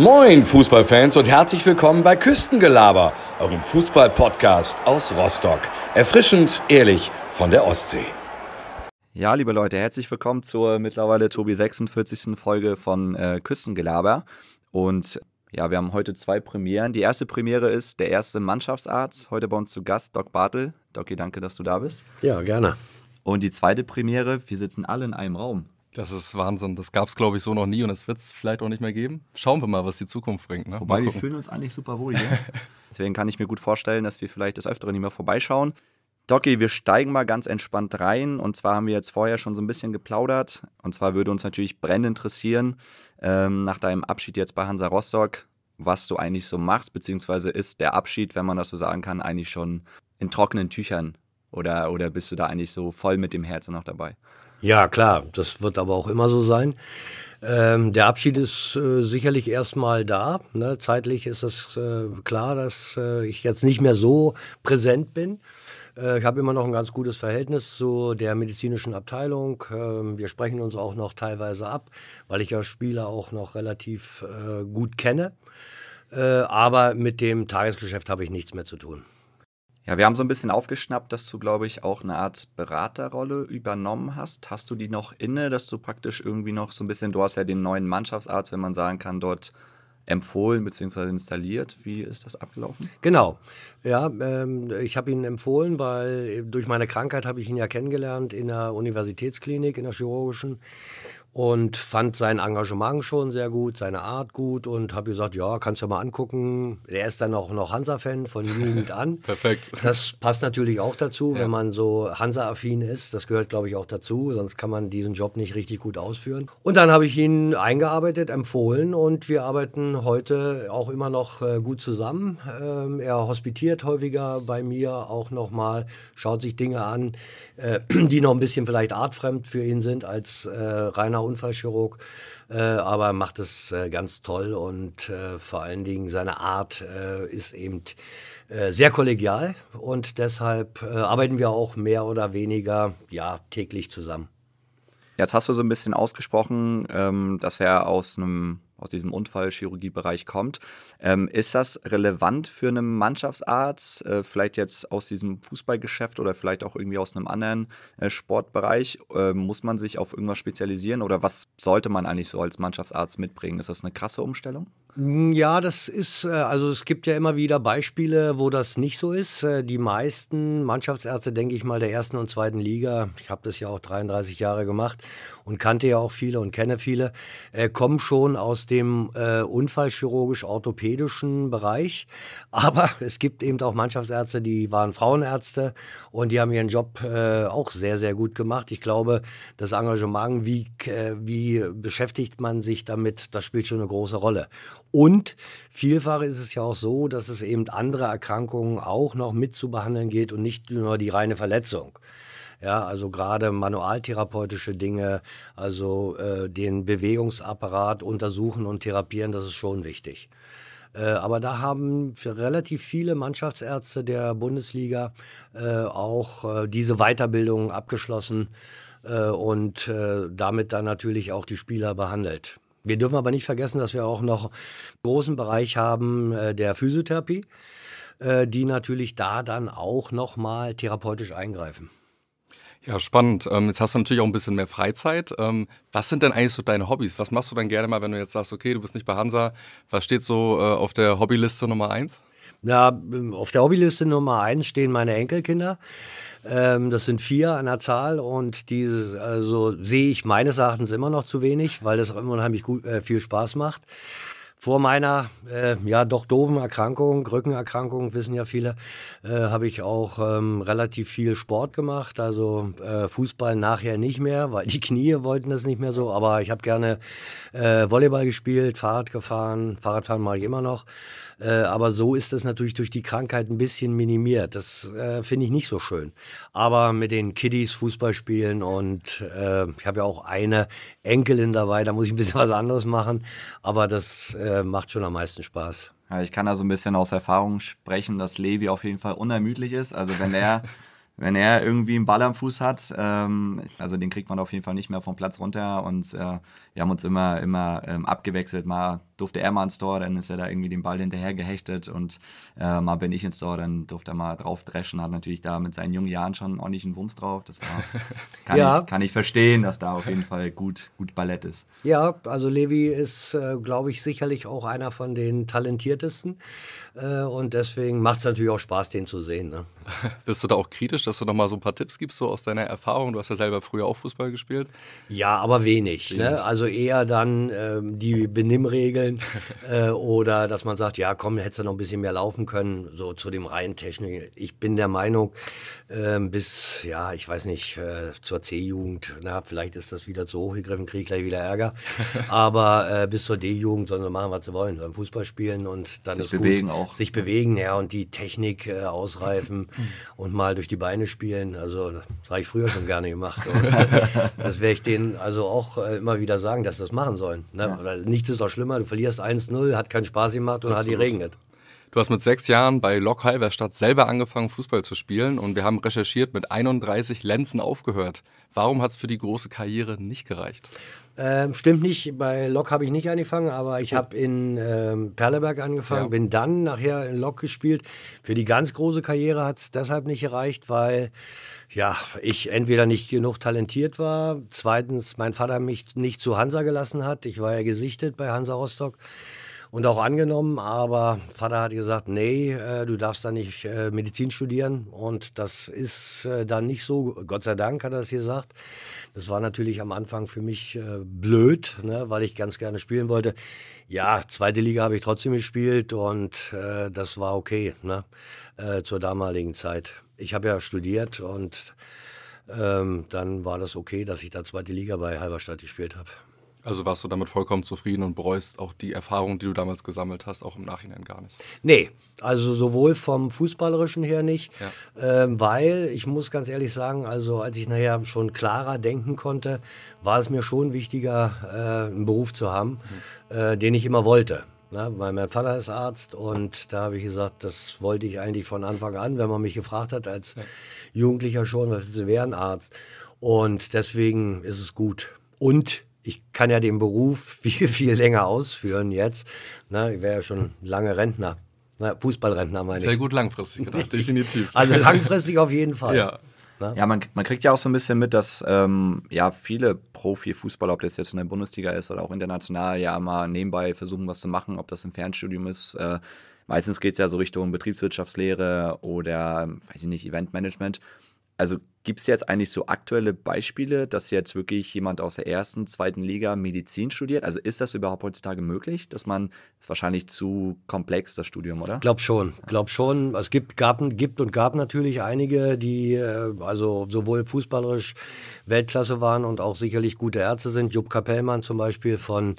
Moin Fußballfans und herzlich willkommen bei Küstengelaber, eurem Fußball-Podcast aus Rostock. Erfrischend, ehrlich von der Ostsee. Ja, liebe Leute, herzlich willkommen zur mittlerweile Tobi 46. Folge von äh, Küstengelaber. Und ja, wir haben heute zwei Premieren. Die erste Premiere ist der erste Mannschaftsarzt. Heute bei uns zu Gast Doc Bartel. Doki, danke, dass du da bist. Ja, gerne. Und die zweite Premiere, wir sitzen alle in einem Raum. Das ist Wahnsinn. Das gab es, glaube ich, so noch nie und das wird es vielleicht auch nicht mehr geben. Schauen wir mal, was die Zukunft bringt. Ne? Wobei wir fühlen uns eigentlich super wohl hier. Deswegen kann ich mir gut vorstellen, dass wir vielleicht des Öfteren nicht mehr vorbeischauen. Doki, wir steigen mal ganz entspannt rein. Und zwar haben wir jetzt vorher schon so ein bisschen geplaudert. Und zwar würde uns natürlich brennend interessieren, ähm, nach deinem Abschied jetzt bei Hansa Rostock, was du eigentlich so machst, beziehungsweise ist der Abschied, wenn man das so sagen kann, eigentlich schon in trockenen Tüchern? Oder, oder bist du da eigentlich so voll mit dem Herzen noch dabei? Ja, klar, das wird aber auch immer so sein. Ähm, der Abschied ist äh, sicherlich erstmal da. Ne? Zeitlich ist es äh, klar, dass äh, ich jetzt nicht mehr so präsent bin. Äh, ich habe immer noch ein ganz gutes Verhältnis zu der medizinischen Abteilung. Ähm, wir sprechen uns auch noch teilweise ab, weil ich ja Spieler auch noch relativ äh, gut kenne. Äh, aber mit dem Tagesgeschäft habe ich nichts mehr zu tun. Ja, wir haben so ein bisschen aufgeschnappt, dass du, glaube ich, auch eine Art Beraterrolle übernommen hast. Hast du die noch inne, dass du praktisch irgendwie noch so ein bisschen, du hast ja den neuen Mannschaftsarzt, wenn man sagen kann, dort empfohlen bzw. installiert. Wie ist das abgelaufen? Genau. Ja, ähm, ich habe ihn empfohlen, weil durch meine Krankheit habe ich ihn ja kennengelernt in der Universitätsklinik, in der chirurgischen und fand sein Engagement schon sehr gut, seine Art gut und habe gesagt, ja, kannst du mal angucken. Er ist dann auch noch Hansa-Fan von Jugend an. Perfekt. Das passt natürlich auch dazu, ja. wenn man so Hansa-affin ist. Das gehört, glaube ich, auch dazu, sonst kann man diesen Job nicht richtig gut ausführen. Und dann habe ich ihn eingearbeitet, empfohlen und wir arbeiten heute auch immer noch äh, gut zusammen. Ähm, er hospitiert häufiger bei mir auch nochmal, schaut sich Dinge an, äh, die noch ein bisschen vielleicht artfremd für ihn sind als äh, reiner Unfallchirurg, äh, aber macht es äh, ganz toll und äh, vor allen Dingen seine Art äh, ist eben äh, sehr kollegial und deshalb äh, arbeiten wir auch mehr oder weniger ja, täglich zusammen. Jetzt hast du so ein bisschen ausgesprochen, ähm, dass er aus einem aus diesem Unfallchirurgiebereich kommt. Ähm, ist das relevant für einen Mannschaftsarzt, äh, vielleicht jetzt aus diesem Fußballgeschäft oder vielleicht auch irgendwie aus einem anderen äh, Sportbereich? Äh, muss man sich auf irgendwas spezialisieren oder was sollte man eigentlich so als Mannschaftsarzt mitbringen? Ist das eine krasse Umstellung? Hm, ja, das ist, äh, also es gibt ja immer wieder Beispiele, wo das nicht so ist. Äh, die meisten Mannschaftsärzte, denke ich mal, der ersten und zweiten Liga, ich habe das ja auch 33 Jahre gemacht und kannte ja auch viele und kenne viele, äh, kommen schon aus dem unfallchirurgisch-orthopädischen Bereich. Aber es gibt eben auch Mannschaftsärzte, die waren Frauenärzte und die haben ihren Job auch sehr, sehr gut gemacht. Ich glaube, das Engagement, wie, wie beschäftigt man sich damit, das spielt schon eine große Rolle. Und vielfach ist es ja auch so, dass es eben andere Erkrankungen auch noch mit zu behandeln geht und nicht nur die reine Verletzung. Ja, also gerade manualtherapeutische Dinge, also äh, den Bewegungsapparat untersuchen und therapieren, das ist schon wichtig. Äh, aber da haben relativ viele Mannschaftsärzte der Bundesliga äh, auch äh, diese Weiterbildung abgeschlossen äh, und äh, damit dann natürlich auch die Spieler behandelt. Wir dürfen aber nicht vergessen, dass wir auch noch einen großen Bereich haben äh, der Physiotherapie, äh, die natürlich da dann auch nochmal therapeutisch eingreifen. Ja, spannend. Ähm, jetzt hast du natürlich auch ein bisschen mehr Freizeit. Ähm, was sind denn eigentlich so deine Hobbys? Was machst du dann gerne mal, wenn du jetzt sagst, okay, du bist nicht bei Hansa? Was steht so äh, auf der Hobbyliste Nummer eins? Na, auf der Hobbyliste Nummer eins stehen meine Enkelkinder. Ähm, das sind vier an der Zahl und die also, sehe ich meines Erachtens immer noch zu wenig, weil das unheimlich gut, äh, viel Spaß macht. Vor meiner äh, ja doch doofen Erkrankung, Rückenerkrankung, wissen ja viele, äh, habe ich auch ähm, relativ viel Sport gemacht. Also äh, Fußball nachher nicht mehr, weil die Knie wollten das nicht mehr so. Aber ich habe gerne äh, Volleyball gespielt, Fahrrad gefahren, Fahrradfahren mache ich immer noch. Äh, aber so ist es natürlich durch die Krankheit ein bisschen minimiert. Das äh, finde ich nicht so schön. Aber mit den Kiddies Fußball spielen und äh, ich habe ja auch eine Enkelin dabei, da muss ich ein bisschen was anderes machen. Aber das äh, macht schon am meisten Spaß. Ja, ich kann da so ein bisschen aus Erfahrung sprechen, dass Levi auf jeden Fall unermüdlich ist. Also wenn er wenn er irgendwie einen Ball am Fuß hat, ähm, also den kriegt man auf jeden Fall nicht mehr vom Platz runter und äh, wir haben uns immer, immer ähm, abgewechselt, mal durfte er mal ins Tor, dann ist er da irgendwie den Ball hinterher gehechtet und äh, mal bin ich ins Tor, dann durfte er mal drauf dreschen, hat natürlich da mit seinen jungen Jahren schon ordentlich einen Wumms drauf. Das war, kann, ja. ich, kann ich verstehen, dass da auf jeden Fall gut, gut Ballett ist. Ja, also Levi ist, äh, glaube ich, sicherlich auch einer von den talentiertesten. Äh, und deswegen macht es natürlich auch Spaß, den zu sehen. Ne? Bist du da auch kritisch, dass du noch mal so ein paar Tipps gibst, so aus deiner Erfahrung? Du hast ja selber früher auch Fußball gespielt. Ja, aber wenig. Ne? wenig. Ne? Also eher dann ähm, die Benimmregeln äh, oder dass man sagt, ja komm, hättest du noch ein bisschen mehr laufen können, so zu dem reinen Technik. Ich bin der Meinung, äh, bis, ja, ich weiß nicht, äh, zur C-Jugend, na, vielleicht ist das wieder zu hoch gegriffen, kriege ich gleich wieder Ärger, aber äh, bis zur D-Jugend sollen sie machen, was sie wollen, sollen Fußball spielen und dann Sich ist bewegen gut. auch. Sich bewegen, ja, und die Technik äh, ausreifen und mal durch die Beine spielen, also das habe ich früher schon gerne gemacht. das werde ich denen also auch äh, immer wieder sagen, dass sie das machen sollen. Ne? Ja. Weil nichts ist doch schlimmer, du verlierst 1-0, hat keinen Spaß gemacht und Absolut. hat geregnet. Du hast mit sechs Jahren bei Lok Halberstadt selber angefangen, Fußball zu spielen und wir haben recherchiert, mit 31 Lenzen aufgehört. Warum hat es für die große Karriere nicht gereicht? Ähm, stimmt nicht, bei Lok habe ich nicht angefangen, aber ich habe in ähm, Perleberg angefangen, ja. bin dann nachher in Lok gespielt. Für die ganz große Karriere hat es deshalb nicht gereicht, weil ja, ich entweder nicht genug talentiert war, zweitens mein Vater mich nicht zu Hansa gelassen hat. Ich war ja gesichtet bei Hansa Rostock und auch angenommen, aber Vater hat gesagt, nee, äh, du darfst da nicht äh, Medizin studieren und das ist äh, dann nicht so, Gott sei Dank hat er es gesagt. Das war natürlich am Anfang für mich äh, blöd, ne, weil ich ganz gerne spielen wollte. Ja, zweite Liga habe ich trotzdem gespielt und äh, das war okay ne, äh, zur damaligen Zeit. Ich habe ja studiert und ähm, dann war das okay, dass ich da zweite Liga bei Halberstadt gespielt habe. Also warst du damit vollkommen zufrieden und bereust auch die Erfahrung, die du damals gesammelt hast, auch im Nachhinein gar nicht? Nee, also sowohl vom Fußballerischen her nicht, ja. ähm, weil ich muss ganz ehrlich sagen, also als ich nachher schon klarer denken konnte, war es mir schon wichtiger, äh, einen Beruf zu haben, mhm. äh, den ich immer wollte. Na, weil mein Vater ist Arzt und da habe ich gesagt, das wollte ich eigentlich von Anfang an, wenn man mich gefragt hat als ja. Jugendlicher schon, was Sie wären Arzt. Und deswegen ist es gut. Und ich kann ja den Beruf viel, viel länger ausführen jetzt. Na, ich wäre ja schon lange Rentner. Na, Fußballrentner meine Sehr ich. Sehr gut langfristig gedacht, definitiv. Also langfristig auf jeden Fall. Ja. Ja, man, man kriegt ja auch so ein bisschen mit, dass ähm, ja viele Profifußballer, ob das jetzt in der Bundesliga ist oder auch international, ja mal nebenbei versuchen, was zu machen, ob das im Fernstudium ist. Äh, meistens geht es ja so Richtung Betriebswirtschaftslehre oder, weiß ich nicht, Eventmanagement. Also Gibt es jetzt eigentlich so aktuelle Beispiele, dass jetzt wirklich jemand aus der ersten, zweiten Liga Medizin studiert? Also ist das überhaupt heutzutage möglich, dass man, das ist wahrscheinlich zu komplex, das Studium, oder? Glaub schon, glaub schon. Es gibt, gab, gibt und gab natürlich einige, die äh, also sowohl fußballerisch Weltklasse waren und auch sicherlich gute Ärzte sind. Jupp Kapellmann zum Beispiel von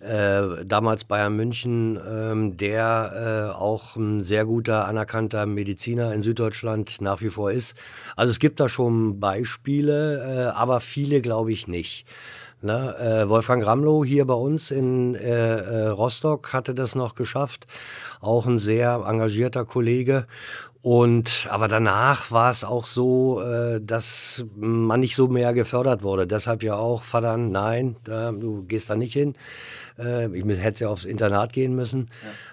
äh, damals Bayern München, ähm, der äh, auch ein sehr guter, anerkannter Mediziner in Süddeutschland nach wie vor ist. Also es gibt da schon schon Beispiele, äh, aber viele glaube ich nicht. Ne? Äh, Wolfgang Ramlow hier bei uns in äh, äh, Rostock hatte das noch geschafft, auch ein sehr engagierter Kollege. Und aber danach war es auch so, äh, dass man nicht so mehr gefördert wurde. Deshalb ja auch, Vater, nein, du gehst da nicht hin. Äh, ich hätte ja aufs Internat gehen müssen,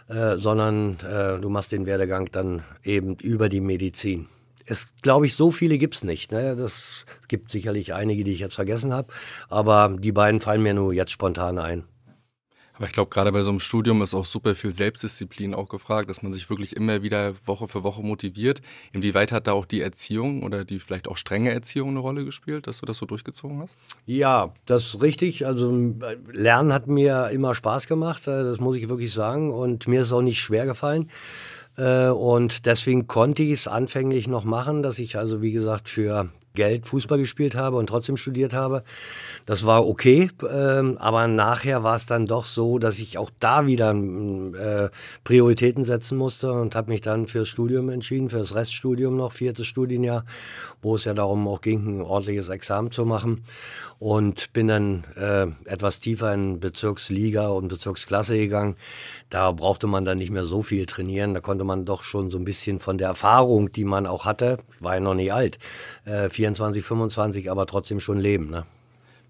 ja. sondern du machst den Werdegang dann eben über die Medizin es glaube ich, so viele gibt es nicht. Ne? Das gibt sicherlich einige, die ich jetzt vergessen habe, aber die beiden fallen mir nur jetzt spontan ein. Aber ich glaube, gerade bei so einem Studium ist auch super viel Selbstdisziplin auch gefragt, dass man sich wirklich immer wieder Woche für Woche motiviert. Inwieweit hat da auch die Erziehung oder die vielleicht auch strenge Erziehung eine Rolle gespielt, dass du das so durchgezogen hast? Ja, das ist richtig. Also Lernen hat mir immer Spaß gemacht, äh, das muss ich wirklich sagen. Und mir ist es auch nicht schwer gefallen. Äh, und deswegen konnte ich es anfänglich noch machen, dass ich also, wie gesagt, für Geld Fußball gespielt habe und trotzdem studiert habe. Das war okay, ähm, aber nachher war es dann doch so, dass ich auch da wieder äh, Prioritäten setzen musste und habe mich dann fürs Studium entschieden, fürs Reststudium noch, viertes Studienjahr, wo es ja darum auch ging, ein ordentliches Examen zu machen und bin dann äh, etwas tiefer in Bezirksliga und Bezirksklasse gegangen. Da brauchte man dann nicht mehr so viel trainieren. Da konnte man doch schon so ein bisschen von der Erfahrung, die man auch hatte, war ja noch nicht alt, äh, 24, 25, aber trotzdem schon leben. Ne?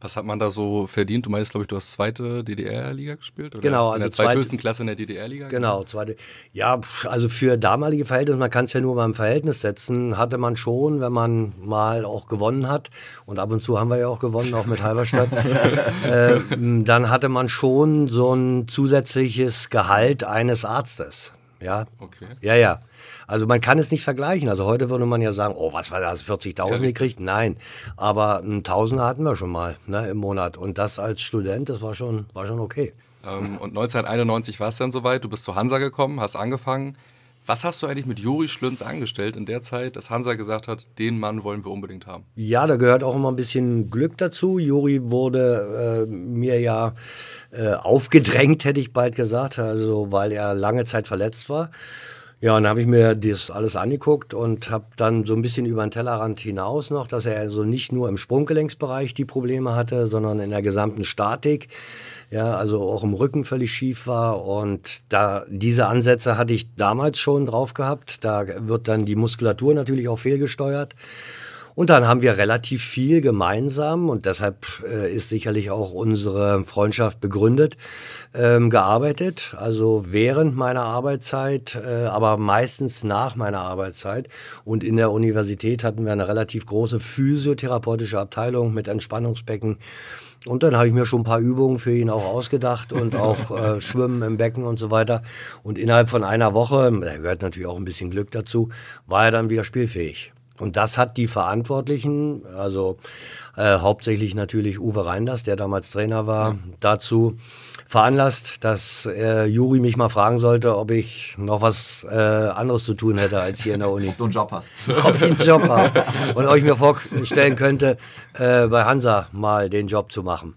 Was hat man da so verdient? Du meinst, glaube ich, du hast zweite DDR-Liga gespielt? Oder genau. Also in der zweithöchsten Klasse in der DDR-Liga? Genau, zweite. Ja, also für damalige Verhältnisse, man kann es ja nur beim Verhältnis setzen, hatte man schon, wenn man mal auch gewonnen hat, und ab und zu haben wir ja auch gewonnen, auch mit Halberstadt, äh, dann hatte man schon so ein zusätzliches Gehalt eines Arztes. Ja, okay. ja, ja. Also man kann es nicht vergleichen. Also heute würde man ja sagen, oh, was war das, 40.000 gekriegt? Nein, aber ein Tausender hatten wir schon mal ne, im Monat. Und das als Student, das war schon, war schon okay. Ähm, und 1991 war es dann soweit, du bist zu Hansa gekommen, hast angefangen. Was hast du eigentlich mit Juri Schlünz angestellt in der Zeit, dass Hansa gesagt hat, den Mann wollen wir unbedingt haben? Ja, da gehört auch immer ein bisschen Glück dazu. Juri wurde äh, mir ja äh, aufgedrängt, hätte ich bald gesagt, also weil er lange Zeit verletzt war. Ja, und dann habe ich mir das alles angeguckt und habe dann so ein bisschen über den Tellerrand hinaus noch, dass er also nicht nur im Sprunggelenksbereich die Probleme hatte, sondern in der gesamten Statik. Ja, also auch im Rücken völlig schief war. Und da diese Ansätze hatte ich damals schon drauf gehabt. Da wird dann die Muskulatur natürlich auch fehlgesteuert. Und dann haben wir relativ viel gemeinsam und deshalb äh, ist sicherlich auch unsere Freundschaft begründet, ähm, gearbeitet. Also während meiner Arbeitszeit, äh, aber meistens nach meiner Arbeitszeit. Und in der Universität hatten wir eine relativ große physiotherapeutische Abteilung mit Entspannungsbecken. Und dann habe ich mir schon ein paar Übungen für ihn auch ausgedacht und auch äh, Schwimmen im Becken und so weiter. Und innerhalb von einer Woche, da gehört natürlich auch ein bisschen Glück dazu, war er dann wieder spielfähig. Und das hat die Verantwortlichen, also äh, hauptsächlich natürlich Uwe Reinders, der damals Trainer war, dazu veranlasst, dass äh, Juri mich mal fragen sollte, ob ich noch was äh, anderes zu tun hätte als hier in der Uni. Ob du einen Job hast. Ob ich einen Job habe. Und ich mir vorstellen könnte, äh, bei Hansa mal den Job zu machen.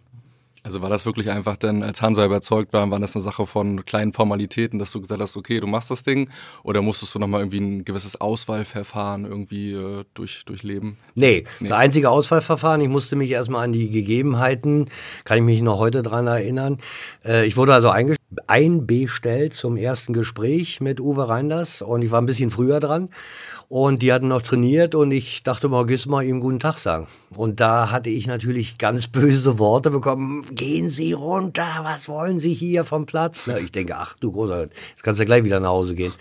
Also war das wirklich einfach dann, als Hansa überzeugt war, war das eine Sache von kleinen Formalitäten, dass du gesagt hast, okay, du machst das Ding? Oder musstest du nochmal irgendwie ein gewisses Auswahlverfahren irgendwie äh, durch, durchleben? Nee, nee, das einzige Auswahlverfahren, ich musste mich erstmal an die Gegebenheiten, kann ich mich noch heute dran erinnern. Äh, ich wurde also einbestellt zum ersten Gespräch mit Uwe Reinders und ich war ein bisschen früher dran. Und die hatten noch trainiert und ich dachte mal, gehst mal ihm guten Tag sagen. Und da hatte ich natürlich ganz böse Worte bekommen. Gehen Sie runter, was wollen Sie hier vom Platz? Na, ich denke, ach du großer, jetzt kannst du gleich wieder nach Hause gehen.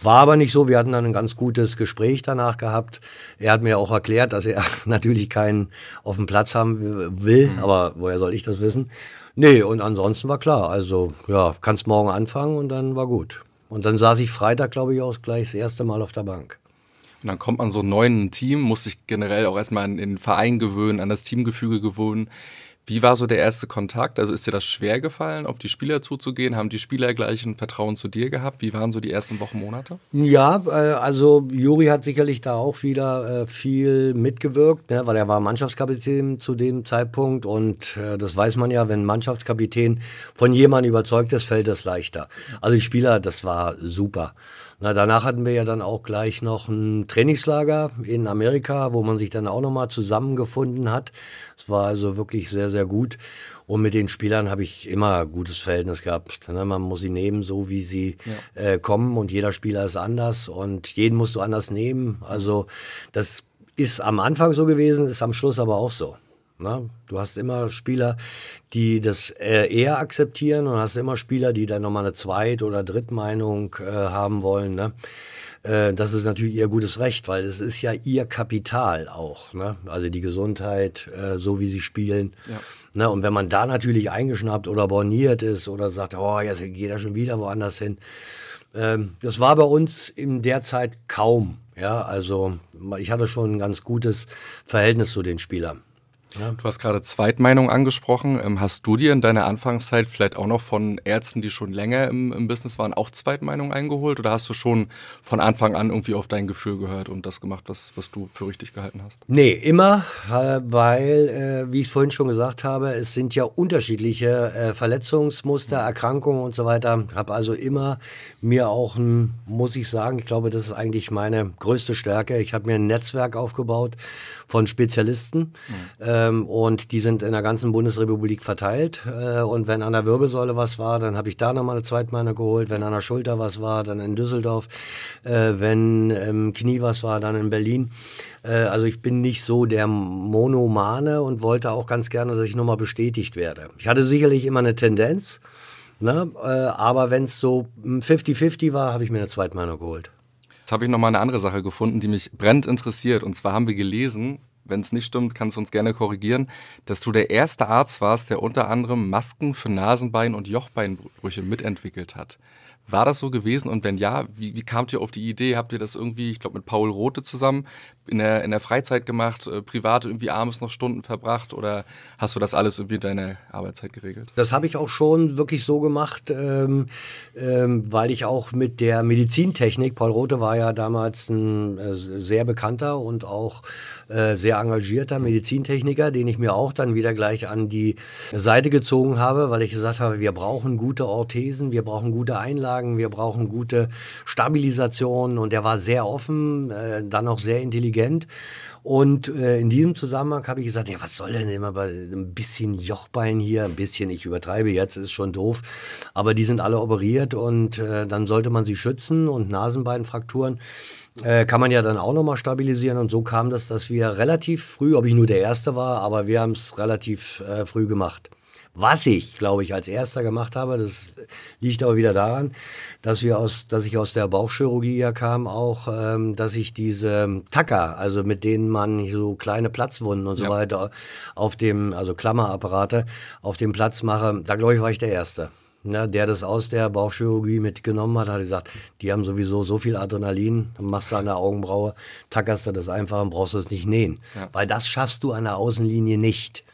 War aber nicht so. Wir hatten dann ein ganz gutes Gespräch danach gehabt. Er hat mir auch erklärt, dass er natürlich keinen auf dem Platz haben will. Mhm. Aber woher soll ich das wissen? Nee, und ansonsten war klar. Also, ja, kannst morgen anfangen und dann war gut. Und dann saß ich Freitag, glaube ich, auch gleich das erste Mal auf der Bank. Und dann kommt man so neu in ein Team, muss sich generell auch erstmal an den Verein gewöhnen, an das Teamgefüge gewöhnen. Wie war so der erste Kontakt? Also ist dir das schwer gefallen, auf die Spieler zuzugehen? Haben die Spieler gleich ein Vertrauen zu dir gehabt? Wie waren so die ersten Wochen, Monate? Ja, äh, also Juri hat sicherlich da auch wieder äh, viel mitgewirkt, ne, weil er war Mannschaftskapitän zu dem Zeitpunkt und äh, das weiß man ja, wenn ein Mannschaftskapitän von jemandem überzeugt ist, fällt das leichter. Also die Spieler, das war super. Na, danach hatten wir ja dann auch gleich noch ein Trainingslager in Amerika, wo man sich dann auch nochmal zusammengefunden hat. Es war also wirklich sehr, sehr gut. Und mit den Spielern habe ich immer ein gutes Verhältnis gehabt. Ne, man muss sie nehmen, so wie sie ja. äh, kommen. Und jeder Spieler ist anders und jeden musst du anders nehmen. Also das ist am Anfang so gewesen, ist am Schluss aber auch so. Ne? Du hast immer Spieler, die das äh, eher akzeptieren und hast immer Spieler, die dann nochmal eine Zweit- oder Drittmeinung äh, haben wollen. Ne? Äh, das ist natürlich ihr gutes Recht, weil es ist ja ihr Kapital auch. Ne? Also die Gesundheit, äh, so wie sie spielen. Ja. Ne? Und wenn man da natürlich eingeschnappt oder borniert ist oder sagt, oh, jetzt geht er schon wieder woanders hin. Ähm, das war bei uns in der Zeit kaum. Ja, also ich hatte schon ein ganz gutes Verhältnis zu den Spielern. Ja. Du hast gerade Zweitmeinung angesprochen. Ähm, hast du dir in deiner Anfangszeit vielleicht auch noch von Ärzten, die schon länger im, im Business waren, auch Zweitmeinung eingeholt? Oder hast du schon von Anfang an irgendwie auf dein Gefühl gehört und das gemacht, was, was du für richtig gehalten hast? Nee, immer, äh, weil, äh, wie ich es vorhin schon gesagt habe, es sind ja unterschiedliche äh, Verletzungsmuster, Erkrankungen und so weiter. Habe also immer mir auch ein, muss ich sagen, ich glaube, das ist eigentlich meine größte Stärke. Ich habe mir ein Netzwerk aufgebaut von Spezialisten. Mhm ähm, und die sind in der ganzen Bundesrepublik verteilt. Äh, und wenn an der Wirbelsäule was war, dann habe ich da nochmal eine Zweitmeinung geholt. Wenn an der Schulter was war, dann in Düsseldorf. Äh, wenn im Knie was war, dann in Berlin. Äh, also ich bin nicht so der Monomane und wollte auch ganz gerne, dass ich nochmal bestätigt werde. Ich hatte sicherlich immer eine Tendenz, ne? Äh, aber wenn es so 50-50 war, habe ich mir eine Zweitmeinung geholt. Jetzt habe ich noch mal eine andere Sache gefunden, die mich brennend interessiert. Und zwar haben wir gelesen, wenn es nicht stimmt, kannst du uns gerne korrigieren, dass du der erste Arzt warst, der unter anderem Masken für Nasenbein- und Jochbeinbrüche mitentwickelt hat. War das so gewesen? Und wenn ja, wie, wie kamt ihr auf die Idee? Habt ihr das irgendwie, ich glaube, mit Paul Rote zusammen in der, in der Freizeit gemacht, äh, privat irgendwie abends noch Stunden verbracht oder hast du das alles irgendwie in deiner Arbeitszeit geregelt? Das habe ich auch schon wirklich so gemacht, ähm, ähm, weil ich auch mit der Medizintechnik, Paul Rote war ja damals ein äh, sehr bekannter und auch äh, sehr engagierter Medizintechniker, den ich mir auch dann wieder gleich an die Seite gezogen habe, weil ich gesagt habe, wir brauchen gute Orthesen, wir brauchen gute Einlagen, wir brauchen gute Stabilisation und er war sehr offen, äh, dann auch sehr intelligent. Und äh, in diesem Zusammenhang habe ich gesagt, ja, was soll denn immer bei ein bisschen Jochbein hier, ein bisschen, ich übertreibe jetzt, ist schon doof, aber die sind alle operiert und äh, dann sollte man sie schützen und Nasenbeinfrakturen äh, kann man ja dann auch nochmal stabilisieren. Und so kam das, dass wir relativ früh, ob ich nur der Erste war, aber wir haben es relativ äh, früh gemacht. Was ich, glaube ich, als erster gemacht habe, das liegt aber wieder daran, dass wir aus, dass ich aus der Bauchchirurgie ja kam, auch, ähm, dass ich diese Tacker, also mit denen man so kleine Platzwunden und ja. so weiter auf dem, also Klammerapparate auf dem Platz mache, da glaube ich, war ich der Erste ne, der das aus der Bauchchirurgie mitgenommen hat, hat gesagt, die haben sowieso so viel Adrenalin, dann machst du an der Augenbraue, tackerst du das einfach und brauchst es nicht nähen. Ja. Weil das schaffst du an der Außenlinie nicht.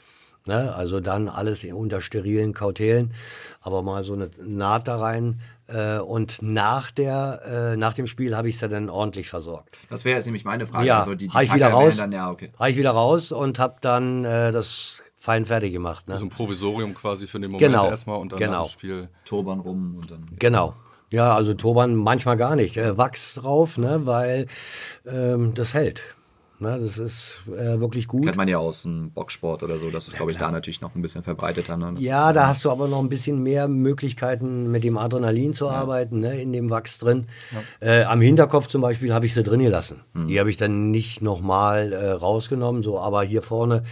Ne? Also dann alles unter sterilen Kautelen, aber mal so eine Naht da rein. Äh, und nach, der, äh, nach dem Spiel habe ich es dann ordentlich versorgt. Das wäre jetzt nämlich meine Frage. Ja, also die, die ich wieder raus, dann, ja, okay. ich wieder raus und habe dann äh, das fein fertig gemacht. Ne? So ein Provisorium quasi für den Moment genau, erstmal und dann genau. das Spiel. Turban rum und dann. Genau. Ja, also Turban manchmal gar nicht. Äh, Wachs drauf, ne, weil ähm, das hält. Ne, das ist äh, wirklich gut. Kennt man ja aus dem Boxsport oder so. Das ist, ja, glaube ich, da natürlich noch ein bisschen verbreiteter. Ne? Ja, da hast du aber noch ein bisschen mehr Möglichkeiten, mit dem Adrenalin zu ja. arbeiten, ne, in dem Wachs drin. Ja. Äh, am Hinterkopf zum Beispiel habe ich sie drin gelassen. Mhm. Die habe ich dann nicht nochmal äh, rausgenommen, so, aber hier vorne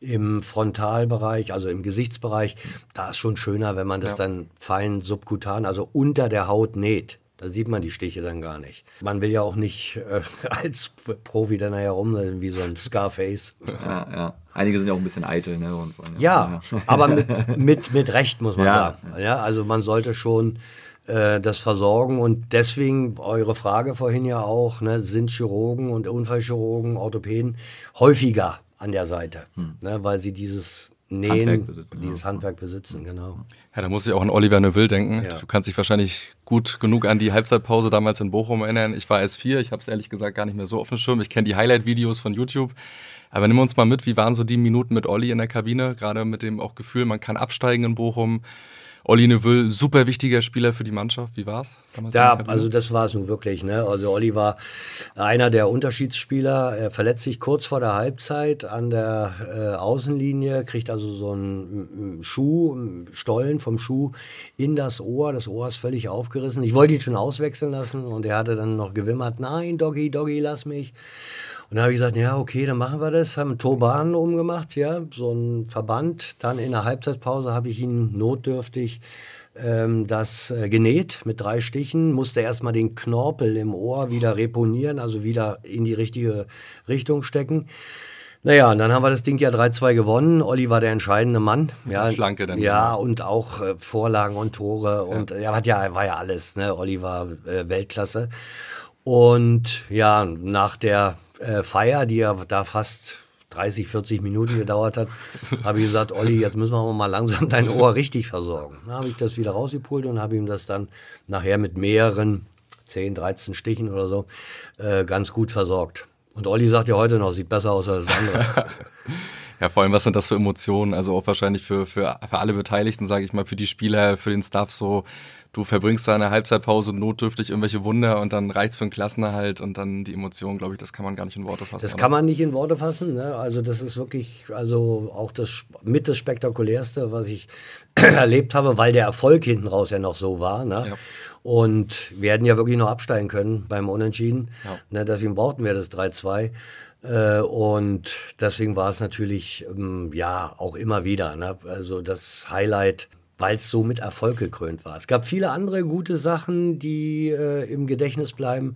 im Frontalbereich, also im Gesichtsbereich, da ist schon schöner, wenn man das dann fein subkutan, also unter der Haut näht. Da sieht man die Stiche dann gar nicht. Man will ja auch nicht äh, als Profi dann nachher rumrennen wie so ein Scarface. Ja, ja. Einige sind ja auch ein bisschen eitel. Ne? Und, ja, ja, aber mit, mit, mit Recht muss man ja. sagen. Ja, also man sollte schon äh, das versorgen und deswegen eure Frage vorhin ja auch, ne, sind Chirurgen und Unfallchirurgen, Orthopäden häufiger an der Seite, hm. ne, weil sie dieses Nähen, Handwerk besitzen, dieses ja. Handwerk besitzen, genau. Ja, da muss ich auch an Oliver Neuville denken. Ja. Du kannst dich wahrscheinlich gut genug an die Halbzeitpause damals in Bochum erinnern. Ich war S4, ich habe es ehrlich gesagt gar nicht mehr so auf dem Schirm. Ich kenne die Highlight-Videos von YouTube. Aber nimm uns mal mit, wie waren so die Minuten mit Olli in der Kabine? Gerade mit dem auch Gefühl, man kann absteigen in Bochum. Olli Neville, super wichtiger Spieler für die Mannschaft. Wie war es Ja, also das war es nun wirklich. Ne? Also Olli war einer der Unterschiedsspieler. Er verletzt sich kurz vor der Halbzeit an der äh, Außenlinie, kriegt also so einen Schuh, einen Stollen vom Schuh in das Ohr. Das Ohr ist völlig aufgerissen. Ich wollte ihn schon auswechseln lassen und er hatte dann noch gewimmert, nein, Doggy, Doggy, lass mich. Und dann habe ich gesagt, ja, okay, dann machen wir das. Haben einen Turban umgemacht, ja, so ein Verband. Dann in der Halbzeitpause habe ich ihn notdürftig ähm, das äh, genäht mit drei Stichen, musste erstmal den Knorpel im Ohr wieder reponieren, also wieder in die richtige Richtung stecken. Naja, und dann haben wir das Ding ja 3-2 gewonnen. Olli war der entscheidende Mann. Ja, Flanke dann. Ja, genau. und auch äh, Vorlagen und Tore. Ja. Und er hat ja, war ja alles. Ne? Olli war äh, Weltklasse. Und ja, nach der äh, Feier, die ja da fast 30, 40 Minuten gedauert hat, habe ich gesagt, Olli, jetzt müssen wir mal langsam dein Ohr richtig versorgen. Dann habe ich das wieder rausgepult und habe ihm das dann nachher mit mehreren 10, 13 Stichen oder so äh, ganz gut versorgt. Und Olli sagt ja heute noch, sieht besser aus als das andere. Ja, vor allem, was sind das für Emotionen? Also auch wahrscheinlich für, für, für alle Beteiligten, sage ich mal, für die Spieler, für den Staff so. Du verbringst da eine Halbzeitpause notdürftig irgendwelche Wunder und dann reicht's für einen Klassenerhalt und dann die Emotionen, glaube ich, das kann man gar nicht in Worte fassen. Das kann man nicht in Worte fassen. Ne? Also das ist wirklich, also auch das mit das spektakulärste, was ich erlebt habe, weil der Erfolg hinten raus ja noch so war. Ne? Ja. Und wir hätten ja wirklich noch absteigen können beim Unentschieden. Ja. Ne? Deswegen brauchten wir das 3-2. Äh, und deswegen war es natürlich, ähm, ja, auch immer wieder. Ne? Also das Highlight, weil es so mit Erfolg gekrönt war. Es gab viele andere gute Sachen, die äh, im Gedächtnis bleiben,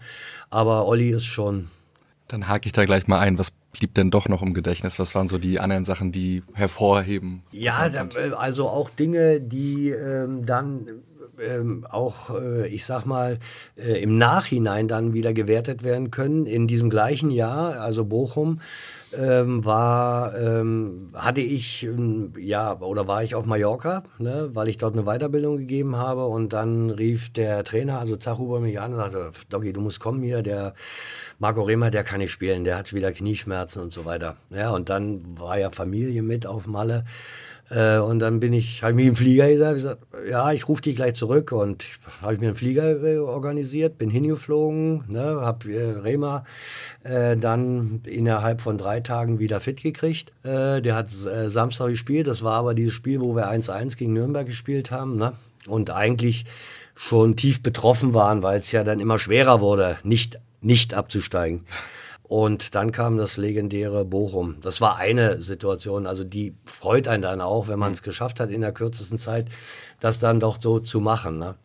aber Olli ist schon. Dann hake ich da gleich mal ein. Was blieb denn doch noch im Gedächtnis? Was waren so die anderen Sachen, die hervorheben? Ja, also auch Dinge, die ähm, dann ähm, auch, äh, ich sag mal, äh, im Nachhinein dann wieder gewertet werden können. In diesem gleichen Jahr, also Bochum, ähm, war, ähm, hatte ich, ähm, ja, oder war ich auf Mallorca, ne, weil ich dort eine Weiterbildung gegeben habe und dann rief der Trainer, also Zachhuber, mich an und sagte, Doggy, du musst kommen hier, der Marco Rehmer, der kann nicht spielen, der hat wieder Knieschmerzen und so weiter. Ja, und dann war ja Familie mit auf Malle. Äh, und dann bin ich, habe ich mich im Flieger gesagt, gesagt, ja, ich rufe dich gleich zurück. Und habe ich mir einen Flieger organisiert, bin hingeflogen, ne, habe äh, Rema äh, dann innerhalb von drei Tagen wieder fit gekriegt. Äh, der hat äh, Samstag gespielt, das war aber dieses Spiel, wo wir 1-1 gegen Nürnberg gespielt haben. Ne? Und eigentlich schon tief betroffen waren, weil es ja dann immer schwerer wurde, nicht, nicht abzusteigen. Und dann kam das legendäre Bochum. Das war eine Situation, also die freut einen dann auch, wenn man es geschafft hat, in der kürzesten Zeit das dann doch so zu machen. Ne?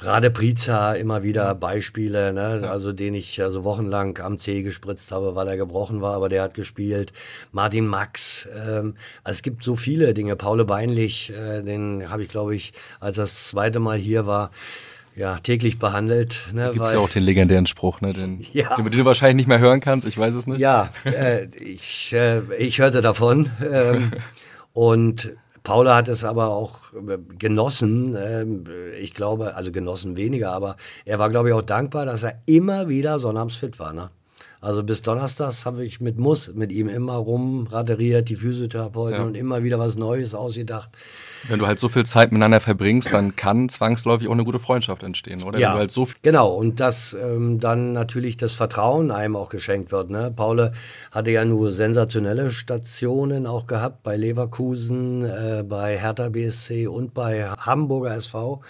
Rade Priza immer wieder Beispiele, ne? also den ich also wochenlang am C gespritzt habe, weil er gebrochen war, aber der hat gespielt. Martin Max, ähm, also es gibt so viele Dinge. Paul Beinlich, äh, den habe ich, glaube ich, als das zweite Mal hier war, ja, täglich behandelt. Ne, da gibt es ja auch den legendären Spruch, ne, den, ja. den, den, du wahrscheinlich nicht mehr hören kannst, ich weiß es nicht. Ja, äh, ich, äh, ich hörte davon. Ähm, und Paula hat es aber auch äh, genossen. Ähm, ich glaube, also genossen weniger, aber er war, glaube ich, auch dankbar, dass er immer wieder sonnabends fit war. Ne? Also bis Donnerstags habe ich mit Muss mit ihm immer rumraderiert, die Physiotherapeuten ja. und immer wieder was Neues ausgedacht. Wenn du halt so viel Zeit miteinander verbringst, dann kann zwangsläufig auch eine gute Freundschaft entstehen, oder? Ja, halt so genau. Und dass ähm, dann natürlich das Vertrauen einem auch geschenkt wird. Ne? Paul hatte ja nur sensationelle Stationen auch gehabt bei Leverkusen, äh, bei Hertha BSC und bei Hamburger SV.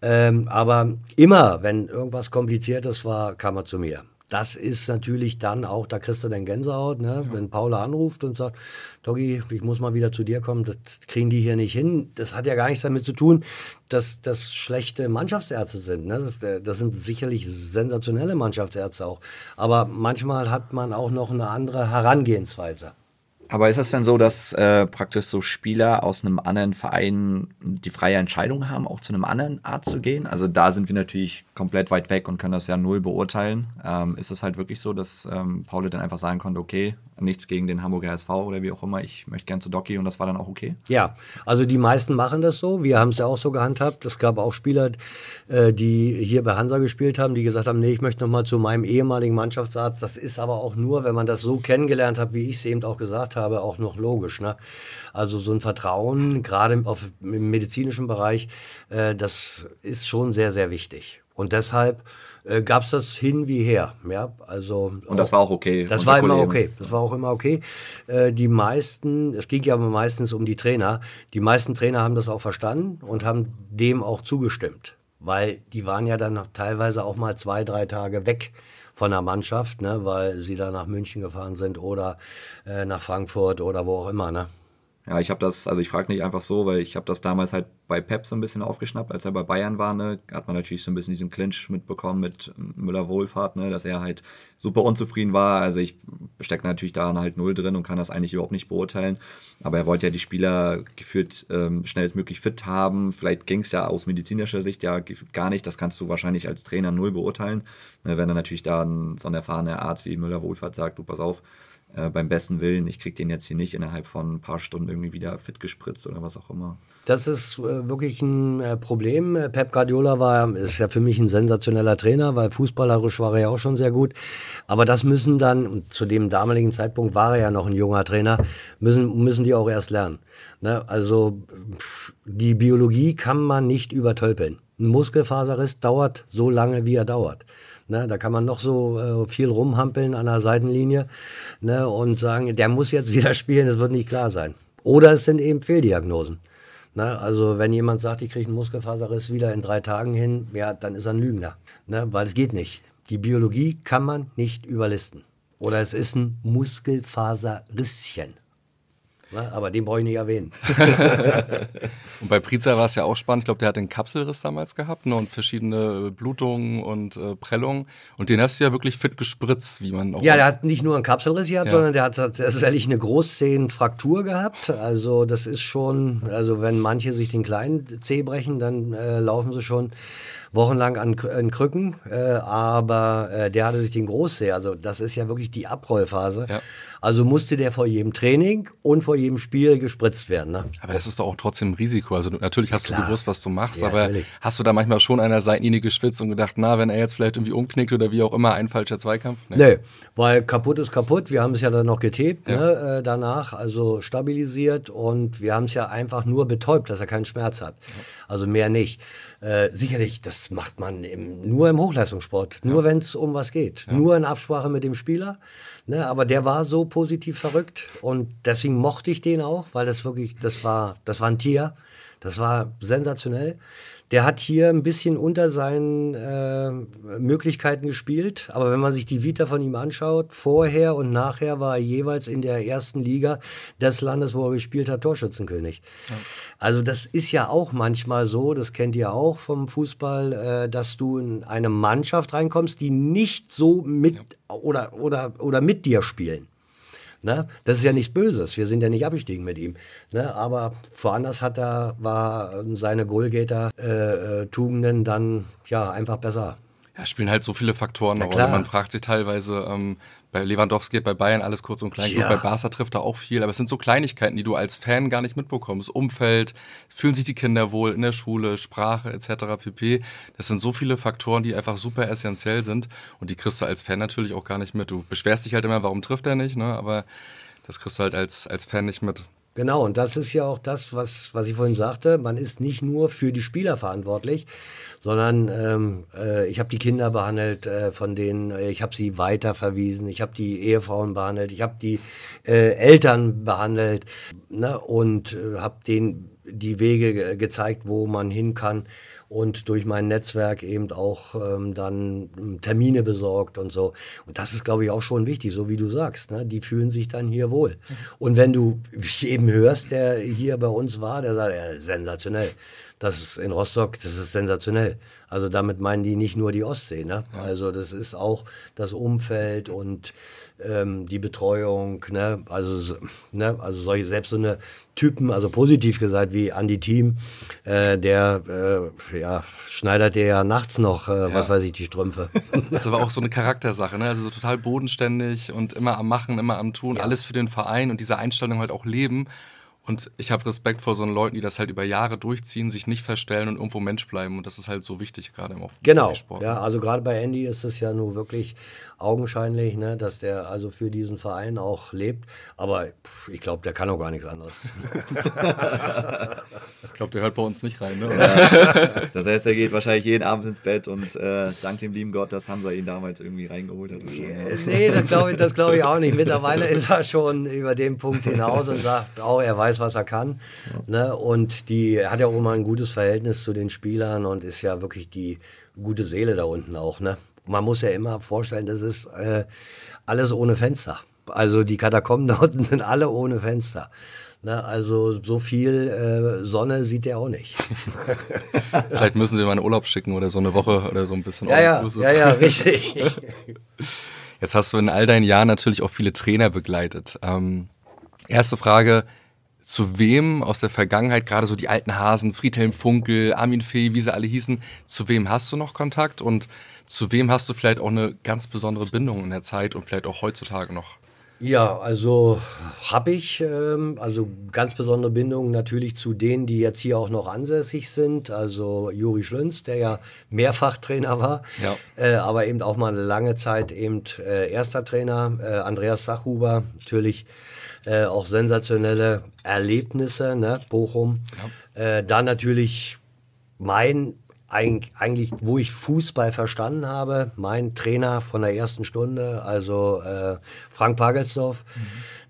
Ähm, aber immer, wenn irgendwas Kompliziertes war, kam er zu mir das ist natürlich dann auch, da kriegst du dann Gänsehaut, ne? Ja. wenn Paula anruft und sagt, Doggy, ich muss mal wieder zu dir kommen, das kriegen die hier nicht hin. Das hat ja gar nichts damit zu tun, dass das schlechte Mannschaftsärzte sind. Ne? Das sind sicherlich sensationelle Mannschaftsärzte auch. Aber manchmal hat man auch noch eine andere Herangehensweise. Aber ist es denn so, dass äh, praktisch so Spieler aus einem anderen Verein die freie Entscheidung haben, auch zu einem anderen Art zu gehen? Also da sind wir natürlich komplett weit weg und können das ja null beurteilen. Ähm, ist es halt wirklich so, dass ähm, Paul dann einfach sagen konnte, okay, nichts gegen den Hamburger SV oder wie auch immer, ich möchte gern zu Doki und das war dann auch okay? Ja, also die meisten machen das so. Wir haben es ja auch so gehandhabt. Es gab auch Spieler, äh, die hier bei Hansa gespielt haben, die gesagt haben, nee, ich möchte nochmal zu meinem ehemaligen Mannschaftsarzt. Das ist aber auch nur, wenn man das so kennengelernt hat, wie ich es eben auch gesagt habe, auch noch logisch. Ne? Also so ein Vertrauen, gerade im medizinischen Bereich, äh, das ist schon sehr, sehr wichtig. Und deshalb äh, gab es das hin wie her. Ja, also und das war auch okay. Das war immer okay. Das war auch immer okay. Äh, die meisten, es ging ja meistens um die Trainer. Die meisten Trainer haben das auch verstanden und haben dem auch zugestimmt, weil die waren ja dann teilweise auch mal zwei, drei Tage weg von der Mannschaft, ne, weil sie da nach München gefahren sind oder äh, nach Frankfurt oder wo auch immer. Ne. Ja, ich habe das, also ich frage nicht einfach so, weil ich habe das damals halt bei Pep so ein bisschen aufgeschnappt, als er bei Bayern war, ne, hat man natürlich so ein bisschen diesen Clinch mitbekommen mit Müller-Wohlfahrt, ne, dass er halt super unzufrieden war. Also ich stecke natürlich da halt null drin und kann das eigentlich überhaupt nicht beurteilen. Aber er wollte ja die Spieler gefühlt ähm, schnellstmöglich fit haben. Vielleicht ging es ja aus medizinischer Sicht ja gar nicht. Das kannst du wahrscheinlich als Trainer null beurteilen. Ne, wenn dann natürlich da ein, so ein erfahrener Arzt wie Müller-Wohlfahrt sagt, du pass auf, äh, beim besten Willen, ich kriege den jetzt hier nicht innerhalb von ein paar Stunden irgendwie wieder fit gespritzt oder was auch immer. Das ist äh, wirklich ein äh, Problem. Pep Guardiola war, ist ja für mich ein sensationeller Trainer, weil fußballerisch war er ja auch schon sehr gut. Aber das müssen dann, zu dem damaligen Zeitpunkt war er ja noch ein junger Trainer, müssen, müssen die auch erst lernen. Ne? Also die Biologie kann man nicht übertölpeln. Ein Muskelfaserriss dauert so lange, wie er dauert. Ne, da kann man noch so äh, viel rumhampeln an der Seitenlinie ne, und sagen, der muss jetzt wieder spielen, das wird nicht klar sein. Oder es sind eben Fehldiagnosen. Ne, also wenn jemand sagt, ich kriege einen Muskelfaserriss wieder in drei Tagen hin, ja, dann ist er ein Lügner, ne, weil es geht nicht. Die Biologie kann man nicht überlisten. Oder es ist ein Muskelfaserrisschen. Ne? Aber den brauche ich nicht erwähnen. und bei Priza war es ja auch spannend. Ich glaube, der hat den Kapselriss damals gehabt ne? und verschiedene Blutungen und äh, Prellungen. Und den hast du ja wirklich fit gespritzt, wie man auch. Ja, der hat nicht nur einen Kapselriss gehabt, ja. sondern der hat tatsächlich eine Großzehenfraktur gehabt. Also, das ist schon, also, wenn manche sich den kleinen Zeh brechen, dann äh, laufen sie schon wochenlang an, an Krücken, äh, aber äh, der hatte sich den Großsee, also das ist ja wirklich die Abrollphase. Ja. Also musste der vor jedem Training und vor jedem Spiel gespritzt werden. Ne? Aber das ist doch auch trotzdem ein Risiko. Also natürlich hast Klar. du gewusst, was du machst, ja, aber natürlich. hast du da manchmal schon an der Seitenlinie geschwitzt und gedacht, na, wenn er jetzt vielleicht irgendwie umknickt oder wie auch immer, ein falscher Zweikampf? Nee, nee weil kaputt ist kaputt. Wir haben es ja dann noch getebt ja. ne, äh, danach, also stabilisiert und wir haben es ja einfach nur betäubt, dass er keinen Schmerz hat. Also mehr nicht. Äh, sicherlich, das macht man im, nur im Hochleistungssport, nur wenn es um was geht, nur in Absprache mit dem Spieler. Ne, aber der war so positiv verrückt und deswegen mochte ich den auch, weil das wirklich, das war, das war ein Tier. Das war sensationell. Der hat hier ein bisschen unter seinen äh, Möglichkeiten gespielt, aber wenn man sich die Vita von ihm anschaut, vorher und nachher war er jeweils in der ersten Liga des Landes, wo er gespielt hat, Torschützenkönig. Ja. Also das ist ja auch manchmal so, das kennt ihr auch vom Fußball, äh, dass du in eine Mannschaft reinkommst, die nicht so mit ja. oder, oder, oder mit dir spielen. Ne? Das ist ja nichts Böses. Wir sind ja nicht abgestiegen mit ihm. Ne? Aber woanders hat er, war seine Goalgater-Tugenden äh, dann ja einfach besser. Ja, spielen halt so viele Faktoren eine Rolle. Man fragt sich teilweise, ähm, bei Lewandowski bei Bayern alles kurz und klein. Ja. Gut, bei Barca trifft er auch viel, aber es sind so Kleinigkeiten, die du als Fan gar nicht mitbekommst. Umfeld, fühlen sich die Kinder wohl in der Schule, Sprache etc. pp. Das sind so viele Faktoren, die einfach super essentiell sind und die kriegst du als Fan natürlich auch gar nicht mit. Du beschwerst dich halt immer, warum trifft er nicht, ne? aber das kriegst du halt als, als Fan nicht mit. Genau, und das ist ja auch das, was, was ich vorhin sagte. Man ist nicht nur für die Spieler verantwortlich, sondern ähm, äh, ich habe die Kinder behandelt, äh, von denen äh, ich habe sie weiterverwiesen, ich habe die Ehefrauen behandelt, ich habe die äh, Eltern behandelt ne, und äh, habe denen die Wege gezeigt, wo man hin kann und durch mein Netzwerk eben auch ähm, dann ähm, Termine besorgt und so. Und das ist, glaube ich, auch schon wichtig, so wie du sagst. Ne? Die fühlen sich dann hier wohl. Und wenn du eben hörst, der hier bei uns war, der sagt, ja, sensationell. Das ist in Rostock, das ist sensationell. Also damit meinen die nicht nur die Ostsee. Ne? Ja. Also das ist auch das Umfeld und ähm, die Betreuung, ne? also, ne? also solche, selbst so eine Typen, also positiv gesagt, wie Andy Team, äh, der äh, ja, schneidert dir ja nachts noch, äh, ja. was weiß ich, die Strümpfe. Das ist aber auch so eine Charaktersache, ne? also so total bodenständig und immer am Machen, immer am Tun, ja. alles für den Verein und diese Einstellung halt auch leben. Und ich habe Respekt vor so Leuten, die das halt über Jahre durchziehen, sich nicht verstellen und irgendwo Mensch bleiben. Und das ist halt so wichtig, gerade im Genau. Sport, ja, also gerade bei Andy ist es ja nur wirklich augenscheinlich, ne, dass der also für diesen Verein auch lebt. Aber ich glaube, der kann auch gar nichts anderes. ich glaube, der hört bei uns nicht rein. Ne? Ja, das heißt, er geht wahrscheinlich jeden Abend ins Bett und äh, dankt dem lieben Gott, dass Hansa ihn damals irgendwie reingeholt hat. nee, das glaube ich, glaub ich auch nicht. Mittlerweile ist er schon über den Punkt hinaus und sagt auch, er weiß, was er kann. Ja. Ne? Und die er hat ja auch immer ein gutes Verhältnis zu den Spielern und ist ja wirklich die gute Seele da unten auch. Ne? Man muss ja immer vorstellen, das ist äh, alles ohne Fenster. Also die Katakomben da unten sind alle ohne Fenster. Ne, also so viel äh, Sonne sieht der auch nicht. Vielleicht müssen Sie mal einen Urlaub schicken oder so eine Woche oder so ein bisschen. Ja, ja, ja, ja, richtig. Jetzt hast du in all deinen Jahren natürlich auch viele Trainer begleitet. Ähm, erste Frage, zu wem aus der Vergangenheit, gerade so die alten Hasen, Friedhelm Funkel, Armin Fee, wie sie alle hießen, zu wem hast du noch Kontakt und zu wem hast du vielleicht auch eine ganz besondere Bindung in der Zeit und vielleicht auch heutzutage noch? Ja, also habe ich, ähm, also ganz besondere Bindungen natürlich zu denen, die jetzt hier auch noch ansässig sind. Also Juri Schlünz, der ja mehrfach Trainer war, Ja. äh, aber eben auch mal eine lange Zeit eben äh, erster Trainer. Äh, Andreas Sachhuber, natürlich äh, auch sensationelle Erlebnisse, ne? Bochum. Äh, dann natürlich mein eig- eigentlich, wo ich Fußball verstanden habe, mein Trainer von der ersten Stunde, also äh, Frank Pagelsdorf.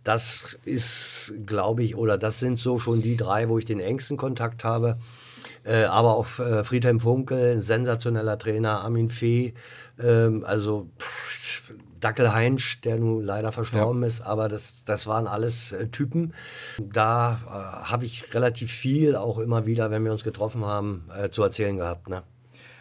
Das ist, glaube ich, oder das sind so schon die drei, wo ich den engsten Kontakt habe. Äh, aber auch äh, Friedhelm Funkel, sensationeller Trainer, Armin Fee, ähm, also pff, Dackel Heinsch, der nun leider verstorben ist, aber das, das waren alles äh, Typen. Da äh, habe ich relativ viel auch immer wieder, wenn wir uns getroffen haben, äh, zu erzählen gehabt. Ne?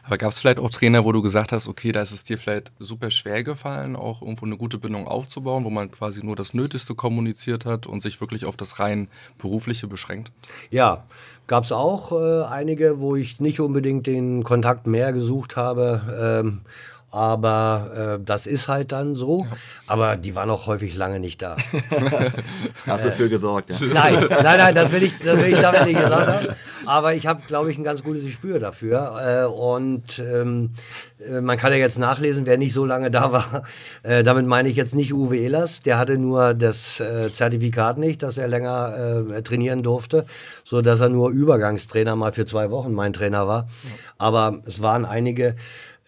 Aber gab es vielleicht auch Trainer, wo du gesagt hast, okay, da ist es dir vielleicht super schwer gefallen, auch irgendwo eine gute Bindung aufzubauen, wo man quasi nur das Nötigste kommuniziert hat und sich wirklich auf das rein berufliche beschränkt? Ja, gab es auch äh, einige, wo ich nicht unbedingt den Kontakt mehr gesucht habe. Ähm, aber äh, das ist halt dann so. Aber die waren auch häufig lange nicht da. Hast du für gesorgt, ja. Nein, nein, nein, das will ich, das will ich damit nicht gesagt haben. Aber ich habe, glaube ich, ein ganz gutes Gespür dafür. Äh, und ähm, äh, man kann ja jetzt nachlesen, wer nicht so lange da war. Äh, damit meine ich jetzt nicht Uwe Ehlers. Der hatte nur das äh, Zertifikat nicht, dass er länger äh, trainieren durfte, so dass er nur Übergangstrainer mal für zwei Wochen mein Trainer war. Aber es waren einige.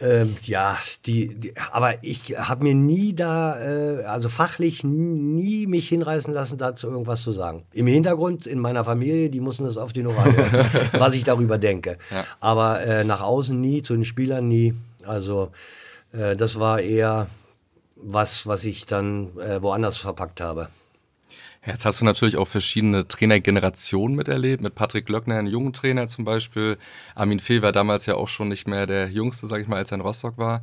Ähm, ja, die, die, aber ich habe mir nie da, äh, also fachlich nie, nie mich hinreißen lassen, dazu irgendwas zu sagen. Im Hintergrund, in meiner Familie, die mussten das auf die Nummer hören, was ich darüber denke. Aber äh, nach außen nie, zu den Spielern nie. Also äh, das war eher was, was ich dann äh, woanders verpackt habe. Jetzt hast du natürlich auch verschiedene Trainergenerationen miterlebt, mit Patrick Löckner, einem jungen Trainer zum Beispiel. Armin Fee war damals ja auch schon nicht mehr der Jüngste, sag ich mal, als er in Rostock war.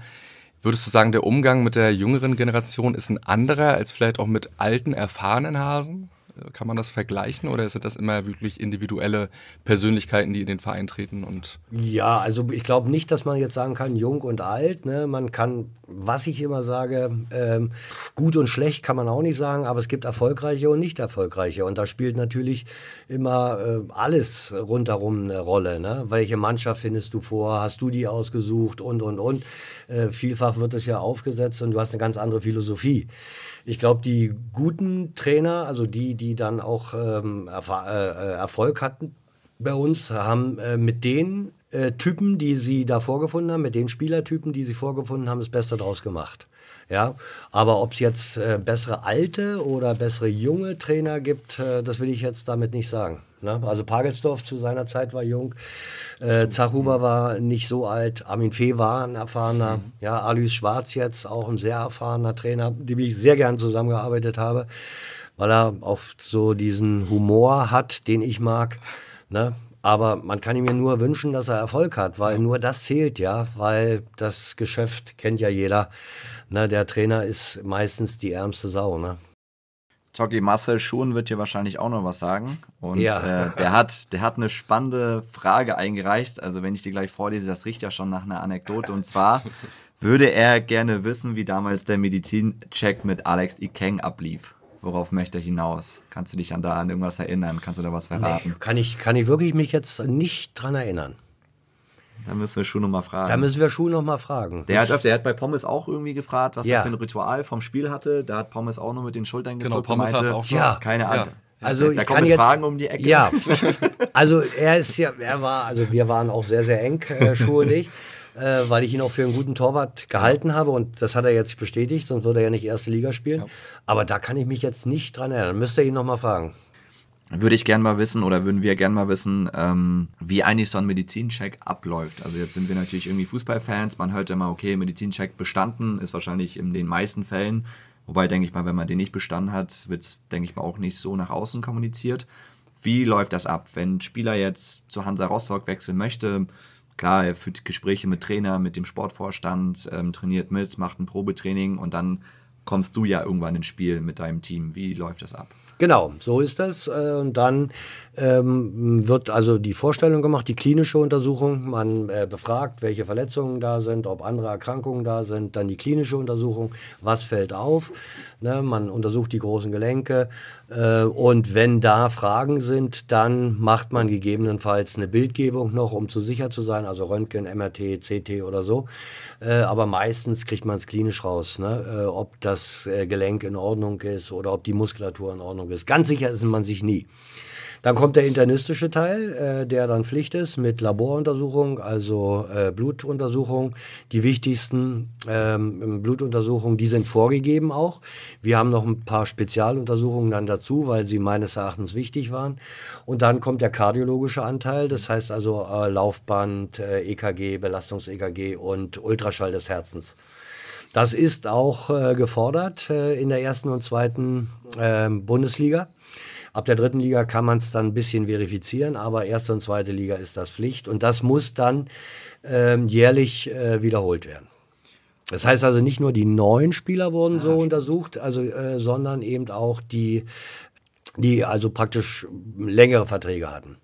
Würdest du sagen, der Umgang mit der jüngeren Generation ist ein anderer als vielleicht auch mit alten, erfahrenen Hasen? Kann man das vergleichen oder sind das immer wirklich individuelle Persönlichkeiten, die in den Verein treten? Und Ja, also ich glaube nicht, dass man jetzt sagen kann, jung und alt. Ne? Man kann, was ich immer sage, ähm, gut und schlecht kann man auch nicht sagen, aber es gibt erfolgreiche und nicht erfolgreiche. Und da spielt natürlich immer äh, alles rundherum eine Rolle. Ne? Welche Mannschaft findest du vor? Hast du die ausgesucht? Und, und, und. Äh, vielfach wird es ja aufgesetzt und du hast eine ganz andere Philosophie. Ich glaube, die guten Trainer, also die, die dann auch ähm, äh, äh, Erfolg hatten bei uns, haben äh, mit den äh, Typen, die sie da vorgefunden haben, mit den Spielertypen, die sie vorgefunden haben, das Beste draus gemacht. Ja, aber ob es jetzt äh, bessere alte oder bessere junge Trainer gibt, äh, das will ich jetzt damit nicht sagen. Ne? Also Pagelsdorf zu seiner Zeit war jung, äh, Zachuber war nicht so alt, Armin Fee war ein erfahrener, ja, Alois Schwarz jetzt auch ein sehr erfahrener Trainer, mit dem ich sehr gern zusammengearbeitet habe, weil er oft so diesen Humor hat, den ich mag. Ne? Aber man kann ihm ja nur wünschen, dass er Erfolg hat, weil nur das zählt ja, weil das Geschäft kennt ja jeder. Ne? Der Trainer ist meistens die ärmste Sau. Ne? Jockey Marcel Schuhen wird dir wahrscheinlich auch noch was sagen. Und Ja. äh, der, hat, der hat eine spannende Frage eingereicht. Also wenn ich dir gleich vorlese, das riecht ja schon nach einer Anekdote. Und zwar würde er gerne wissen, wie damals der Medizincheck mit Alex Ikeng ablief. Worauf möchte er hinaus? Kannst du dich an da an irgendwas erinnern? Kannst du da was verraten? Kann ich, kann ich wirklich mich jetzt nicht dran erinnern. Da müssen wir Schuh nochmal fragen. Da müssen wir Schuh noch mal fragen. der hat, öfter- der hat bei Pommes auch irgendwie gefragt, was Ja. er für ein Ritual vom Spiel hatte. Da hat Pommes auch nur mit den Schultern Genau, gezuckt. und Pommes meinte, auch schon. Ja. Keine Ahnung. Also da ich kann jetzt, Fragen um die Ecke. Ja, also er ist ja, er war, also wir waren auch sehr, sehr eng, äh, Schuh und ich, äh, weil ich ihn auch für einen guten Torwart gehalten habe und das hat er jetzt bestätigt, sonst würde er ja nicht erste Liga spielen. Aber da kann ich mich jetzt nicht dran erinnern. Müsste ihr ihn noch mal fragen. Würde ich gerne mal wissen oder würden wir gerne mal wissen, ähm, wie eigentlich so ein Medizincheck abläuft. Also jetzt sind wir natürlich irgendwie Fußballfans, man hört immer, okay, Medizincheck bestanden, ist wahrscheinlich in den meisten Fällen. Wobei, denke ich mal, wenn man den nicht bestanden hat, wird es, denke ich mal, auch nicht so nach außen kommuniziert. Wie läuft das ab, wenn ein Spieler jetzt zu Hansa Rostock wechseln möchte? Klar, er führt Gespräche mit Trainer, mit dem Sportvorstand, ähm, trainiert mit, macht ein Probetraining und dann kommst du ja irgendwann ins Spiel mit deinem Team. Wie läuft das ab? Genau, so ist das. Äh, und dann ähm, wird also die Vorstellung gemacht, die klinische Untersuchung. Man äh, befragt, welche Verletzungen da sind, ob andere Erkrankungen da sind. Dann die klinische Untersuchung, was fällt auf. Ne? Man untersucht die großen Gelenke. Äh, und wenn da Fragen sind, dann macht man gegebenenfalls eine Bildgebung noch, um zu sicher zu sein. Also Röntgen, MRT, CT oder so. Äh, aber meistens kriegt man es klinisch raus, ne? Äh, ob das äh, Gelenk in Ordnung ist oder ob die Muskulatur in Ordnung ist. Ganz sicher ist man sich nie. Dann kommt der internistische Teil, äh, der dann Pflicht ist mit Laboruntersuchung, also äh, Blutuntersuchung. Die wichtigsten ähm, Blutuntersuchungen, die sind vorgegeben auch. Wir haben noch ein paar Spezialuntersuchungen dann dazu, weil sie meines Erachtens wichtig waren. Und dann kommt der kardiologische Anteil, das heißt also äh, Laufband, äh, EKG, Belastungs-EKG und Ultraschall des Herzens. Das ist auch äh, gefordert äh, in der ersten und zweiten äh, Bundesliga. Ab der dritten Liga kann man es dann ein bisschen verifizieren, aber erste und zweite Liga ist das Pflicht und das muss dann ähm, jährlich äh, wiederholt werden. Das heißt also nicht nur die neuen Spieler wurden so untersucht, also äh, sondern eben auch die, die also praktisch längere Verträge hatten.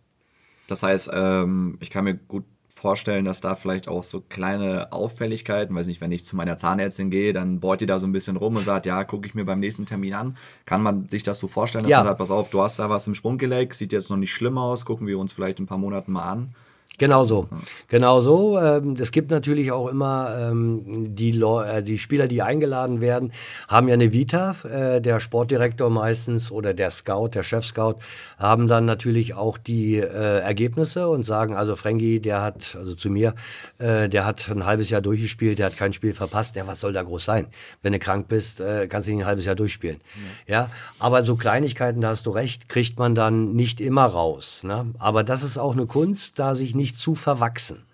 Das heißt, ähm, ich kann mir gut vorstellen, dass da vielleicht auch so kleine Auffälligkeiten, weiß nicht, wenn ich zu meiner Zahnärztin gehe, dann bohrt die da so ein bisschen rum und sagt, ja, gucke ich mir beim nächsten Termin an. Kann man sich das so vorstellen, dass Ja. man sagt, pass auf, du hast da was im Sprunggelenk, sieht jetzt noch nicht schlimm aus, gucken wir uns vielleicht in ein paar Monaten mal an. Genau so. Genau so. Ähm, Es gibt natürlich auch immer ähm, die, Leu- äh, die Spieler, die eingeladen werden, haben ja eine Vita. Äh, Der Sportdirektor meistens oder der Scout, der Chef-Scout, haben dann natürlich auch die äh, Ergebnisse und sagen, also Frankie, der hat, also zu mir, der hat ein halbes Jahr durchgespielt, der hat kein Spiel verpasst. Ja, was soll da groß sein? Wenn du krank bist, kannst du nicht ein halbes Jahr durchspielen. Ja, aber so Kleinigkeiten, da hast du recht, kriegt man dann nicht immer raus. Ne? Aber das ist auch eine Kunst, da sich nicht zu verwachsen.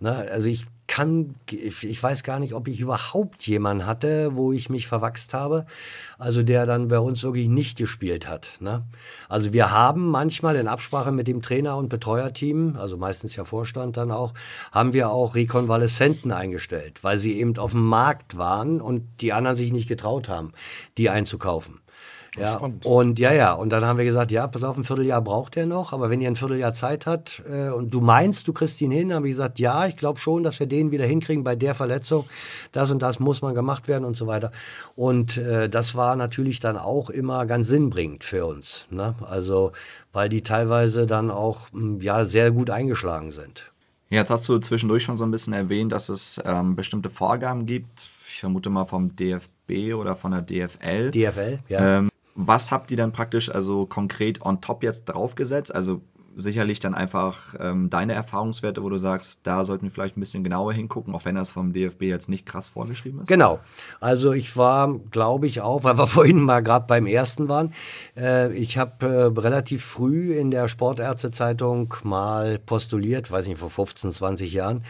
Ne? Also ich kann, ich weiß gar nicht, ob ich überhaupt jemanden hatte, wo ich mich verwachst habe, also der dann bei uns wirklich nicht gespielt hat. Ne? Also wir haben manchmal in Absprache mit dem Trainer und Betreuerteam, also meistens ja Vorstand dann auch, haben wir auch Rekonvaleszenten eingestellt, weil sie eben auf dem Markt waren und die anderen sich nicht getraut haben, die einzukaufen. Ja, spannend. und ja, ja, und dann haben wir gesagt, ja, pass auf, ein Vierteljahr braucht er noch, aber wenn ihr ein Vierteljahr Zeit hat äh, und du meinst, du kriegst ihn hin, haben wir gesagt, ja, ich glaube schon, dass wir den wieder hinkriegen bei der Verletzung. Das und das muss man gemacht werden und so weiter. Und äh, das war natürlich dann auch immer ganz sinnbringend für uns. Ne? Also, weil die teilweise dann auch mh, ja, sehr gut eingeschlagen sind. Jetzt hast du zwischendurch schon so ein bisschen erwähnt, dass es ähm, bestimmte Vorgaben gibt. Ich vermute mal vom DFB oder von der DFL. DFL, ja. Ähm, was habt ihr dann praktisch also konkret on top jetzt draufgesetzt? Also sicherlich dann einfach ähm, deine Erfahrungswerte, wo du sagst, da sollten wir vielleicht ein bisschen genauer hingucken, auch wenn das vom DFB jetzt nicht krass vorgeschrieben ist. Genau. Also ich war, glaube ich, auch, weil wir vorhin mal gerade beim ersten waren. Äh, ich habe äh, relativ früh in der Sportärztezeitung mal postuliert, weiß nicht, vor 15, 20 Jahren,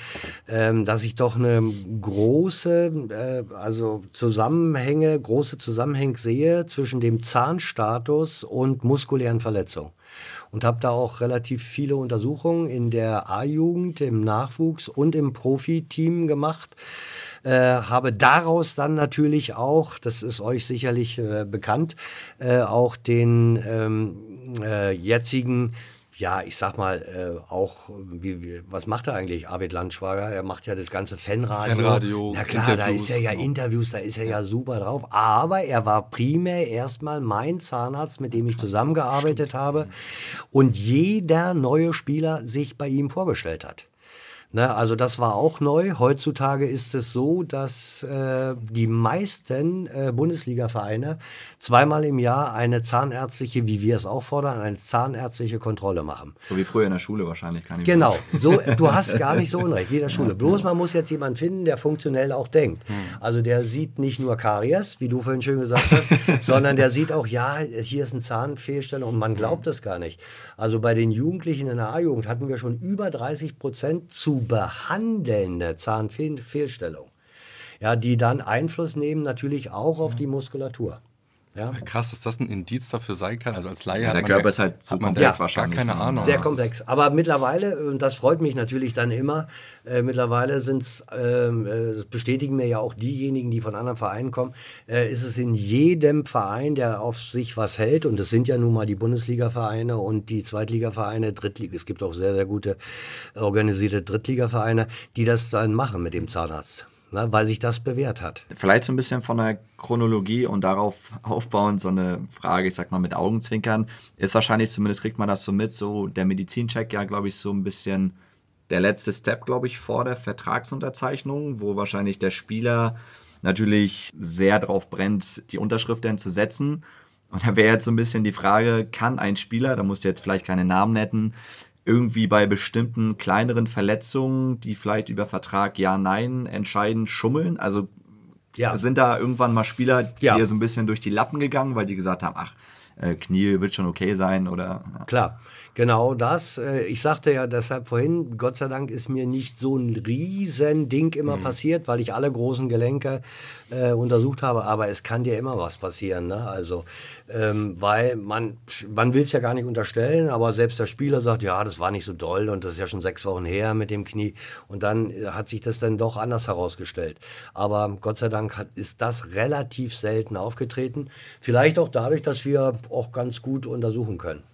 ähm, dass ich doch eine große, äh, also Zusammenhänge, große Zusammenhänge sehe zwischen dem Zahnstatus und muskulären Verletzungen und habe da auch relativ viele Untersuchungen in der A-Jugend, im Nachwuchs und im Profiteam gemacht. Äh, habe daraus dann natürlich auch, das ist euch sicherlich äh, bekannt, äh, auch den ähm, äh, jetzigen ja, ich sag mal, äh, auch, wie, wie, was macht er eigentlich, Arvid Landschwager? Er macht ja das ganze Fanradio. Fanradio, Na klar, da ist Interviews, er ja genau. Interviews, da ist er ja super drauf. Aber er war primär erstmal mein Zahnarzt, mit dem ich zusammengearbeitet habe und jeder neue Spieler sich bei ihm vorgestellt hat. Ne, also das war auch neu. Heutzutage ist es so, dass äh, die meisten äh, Bundesliga-Vereine zweimal im Jahr eine zahnärztliche, wie wir es auch fordern, eine zahnärztliche Kontrolle machen. So wie früher in der Schule wahrscheinlich. Kann ich Genau, so, du hast gar nicht so unrecht wie in der Schule. Bloß man muss jetzt jemanden finden, der funktionell auch denkt. Also der sieht nicht nur Karies, wie du vorhin schön gesagt hast, sondern der sieht auch, ja, hier ist eine Zahnfehlstellung und man glaubt es gar nicht. Also bei den Jugendlichen in der A-Jugend hatten wir schon über 30 Prozent zu behandelnde Zahnfehlstellung. Ja, die dann Einfluss nehmen natürlich auch auf die Muskulatur. Ja? Krass, dass das ein Indiz dafür sein kann. Also als Laie ja, hat der man Körper ja, ist halt so komplex ja, wahrscheinlich. Gar keine ne? Ahnung. Sehr komplex. Aber mittlerweile, und das freut mich natürlich dann immer, äh, mittlerweile sind es, ähm, äh, das bestätigen mir ja auch diejenigen, die von anderen Vereinen kommen, äh, ist es in jedem Verein, der auf sich was hält, und das sind ja nun mal die Bundesliga-Vereine und die Zweitliga-Vereine, Drittliga, es gibt auch sehr, sehr gute organisierte Drittliga-Vereine, die das dann machen mit dem Zahnarzt ne, weil sich das bewährt hat. Vielleicht so ein bisschen von der Chronologie und darauf aufbauend so eine Frage, ich sag mal mit Augenzwinkern, ist wahrscheinlich, zumindest kriegt man das so mit, so der Medizincheck ja, glaube ich, so ein bisschen der letzte Step, glaube ich, vor der Vertragsunterzeichnung, wo wahrscheinlich der Spieler natürlich sehr drauf brennt, die Unterschrift denn zu setzen. Und da wäre jetzt so ein bisschen die Frage, kann ein Spieler, da musst du jetzt vielleicht keine Namen nennen, irgendwie bei bestimmten kleineren Verletzungen, die vielleicht über Vertrag ja, nein entscheiden, schummeln? Also ja. sind da irgendwann mal Spieler, die ja. so ein bisschen durch die Lappen gegangen, weil die gesagt haben, ach, äh, Knie wird schon okay sein oder. Ja. Klar. Genau das. Äh, ich sagte ja deshalb vorhin, Gott sei Dank ist mir nicht so ein riesen Ding immer mhm. passiert, weil ich alle großen Gelenke äh, untersucht habe. Aber es kann dir immer was passieren. Ne? Also, ähm, weil man, man will es ja gar nicht unterstellen, aber selbst der Spieler sagt, ja, das war nicht so doll und das ist ja schon sechs Wochen her mit dem Knie. Und dann äh, hat sich das dann doch anders herausgestellt. Aber Gott sei Dank hat, ist das relativ selten aufgetreten. Vielleicht auch dadurch, dass wir auch ganz gut untersuchen können.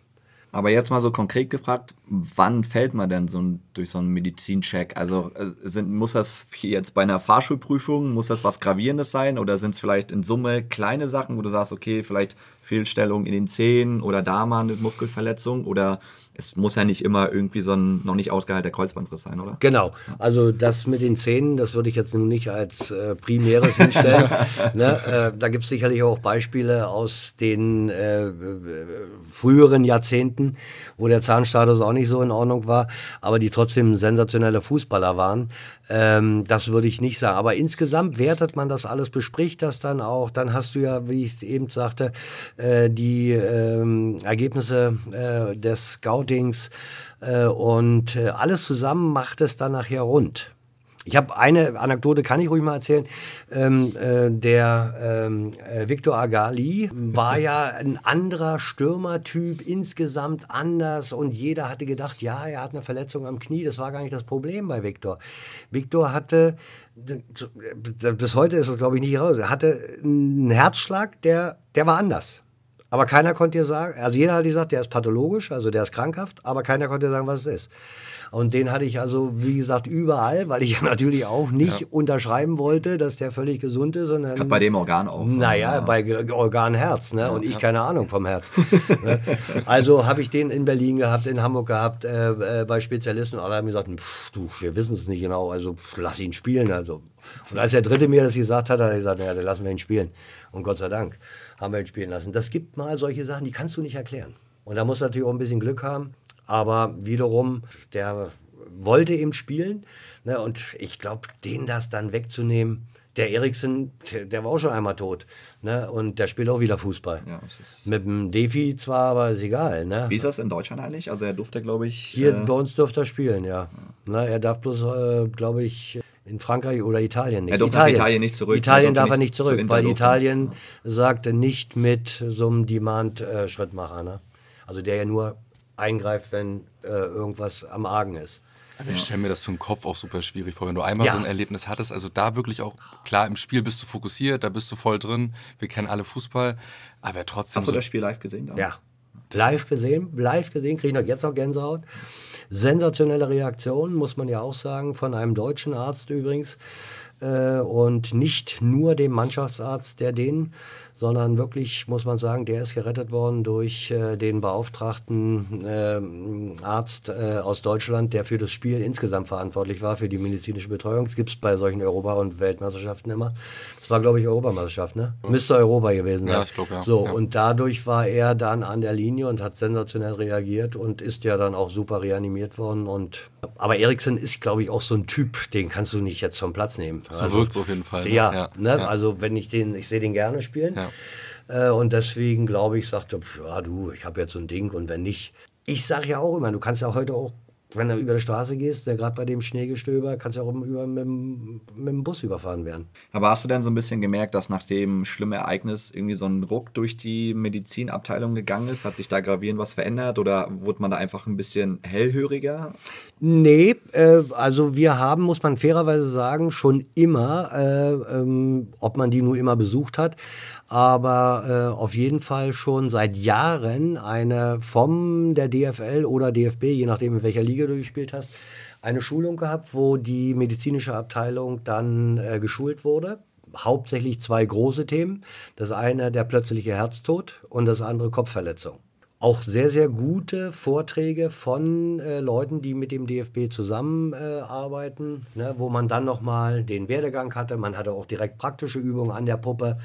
Aber jetzt mal so konkret gefragt, wann fällt man denn so ein, durch so einen Medizincheck? Also äh, sind, muss das jetzt bei einer Fahrschulprüfung, muss das was Gravierendes sein oder sind es vielleicht in Summe kleine Sachen, wo du sagst, okay, vielleicht Fehlstellung in den Zehen oder da mal eine Muskelverletzung oder es muss ja nicht immer irgendwie so ein noch nicht ausgeheilter Kreuzbandriss sein, oder? Genau. Also das mit den Zähnen, das würde ich jetzt nun nicht als äh, primäres hinstellen. ne? äh, da gibt es sicherlich auch Beispiele aus den äh, früheren Jahrzehnten, wo der Zahnstatus auch nicht so in Ordnung war, aber die trotzdem sensationelle Fußballer waren. Ähm, das würde ich nicht sagen. Aber insgesamt wertet man das alles, bespricht das dann auch. Dann hast du ja, wie ich eben sagte, äh, die ähm, Ergebnisse äh, des Scoutings äh, und äh, alles zusammen macht es dann nachher rund. Ich habe eine Anekdote, kann ich ruhig mal erzählen. Ähm, äh, der ähm, äh, Victor Agali war ja ein anderer Stürmertyp, insgesamt anders und jeder hatte gedacht, ja, er hat eine Verletzung am Knie. Das war gar nicht das Problem bei Victor. Victor hatte, bis heute ist es glaube ich nicht raus, er hatte einen Herzschlag, der, der war anders. Aber keiner konnte dir sagen, also jeder hat gesagt, der ist pathologisch, also der ist krankhaft, aber keiner konnte dir sagen, was es ist. Und den hatte ich also, wie gesagt, überall, weil ich natürlich auch nicht ja. unterschreiben wollte, dass der völlig gesund ist. Sondern, ich bei dem Organ auch. Naja, ja. bei Organ Herz. Ne? und ich keine Ahnung vom Herz. ne? Also habe ich den in Berlin gehabt, in Hamburg gehabt, äh, äh, bei Spezialisten. Und alle haben gesagt, pff, du, wir wissen es nicht genau, also pff, lass ihn spielen. Also. Und als der Dritte mir das gesagt hat, hat er gesagt, naja, dann lassen wir ihn spielen. Und Gott sei Dank haben wir ihn spielen lassen. Das gibt mal solche Sachen, die kannst du nicht erklären. Und da muss natürlich auch ein bisschen Glück haben. Aber wiederum, der wollte eben spielen. Ne, und ich glaube, den das dann wegzunehmen, der Eriksen, der, war auch schon einmal tot. Ne? Und der spielt auch wieder Fußball. Ja, Mit dem Defi zwar, aber ist egal. Ne? Wie ist das in Deutschland eigentlich? Also er durfte, glaube ich. Hier äh, bei uns durfte er spielen, ja. ja. Ne, er darf bloß, äh, glaube ich, in Frankreich oder Italien nicht. Er durfte Italien, Italien nicht zurück. Italien darf er nicht zurück, weil Italien ja. sagte nicht mit so einem Demand-Schrittmacher. Ne? Also der ja nur eingreift, wenn äh, irgendwas am Argen ist. Ja. Ich stelle mir das für den Kopf auch super schwierig vor, wenn du einmal ja. so ein Erlebnis hattest. Also da wirklich auch, klar, im Spiel bist du fokussiert, da bist du voll drin. Wir kennen alle Fußball, aber trotzdem. Hast du das Spiel live gesehen? Damals? Ja. Live gesehen, live gesehen, kriege ich noch jetzt noch Gänsehaut. Sensationelle Reaktion, muss man ja auch sagen, von einem deutschen Arzt übrigens. Äh, und nicht nur dem Mannschaftsarzt der den sondern wirklich, muss man sagen, der ist gerettet worden durch äh, den beauftragten äh, Arzt äh, aus Deutschland, der für das Spiel insgesamt verantwortlich war, für die medizinische Betreuung. Das gibt es bei solchen Europa- und Weltmeisterschaften immer. Das war, glaube ich, Europameisterschaft, ne? Müsste Europa gewesen sein. Ja, ich glaube, ja. So, ja. und dadurch war er dann an der Linie und hat sensationell reagiert und ist ja dann auch super reanimiert worden. Und, aber Eriksen ist, glaube ich, auch so ein Typ, den kannst du nicht jetzt vom Platz nehmen. So also, wirkt es auf jeden Fall. Ne? Ja, ja, ne? also wenn ich den, ich sehe den gerne spielen. Ja. Äh, und deswegen glaube ich, sagte, ja du, ich habe jetzt so ein Ding und wenn nicht. Ich sage ja auch immer, du kannst ja heute auch wenn du über die Straße gehst, der gerade bei dem Schneegestöber, kannst du auch über, mit, mit dem Bus überfahren werden. Aber hast du denn so ein bisschen gemerkt, dass nach dem schlimmen Ereignis irgendwie so ein Ruck durch die Medizinabteilung gegangen ist? Hat sich da gravierend was verändert oder wurde man da einfach ein bisschen hellhöriger? Nee, äh, also wir haben, muss man fairerweise sagen, schon immer, äh, ähm, ob man die nur immer besucht hat, aber äh, auf jeden Fall schon seit Jahren eine vom der DFL oder DFB, je nachdem in welcher Liga du gespielt hast, eine Schulung gehabt, wo die medizinische Abteilung dann äh, geschult wurde. Hauptsächlich zwei große Themen. Das eine der plötzliche Herztod und das andere Kopfverletzung auch sehr, sehr gute Vorträge von äh, Leuten, die mit dem DFB zusammenarbeiten, äh, ne, wo man dann nochmal den Werdegang hatte. Man hatte auch direkt praktische Übungen an der Puppe,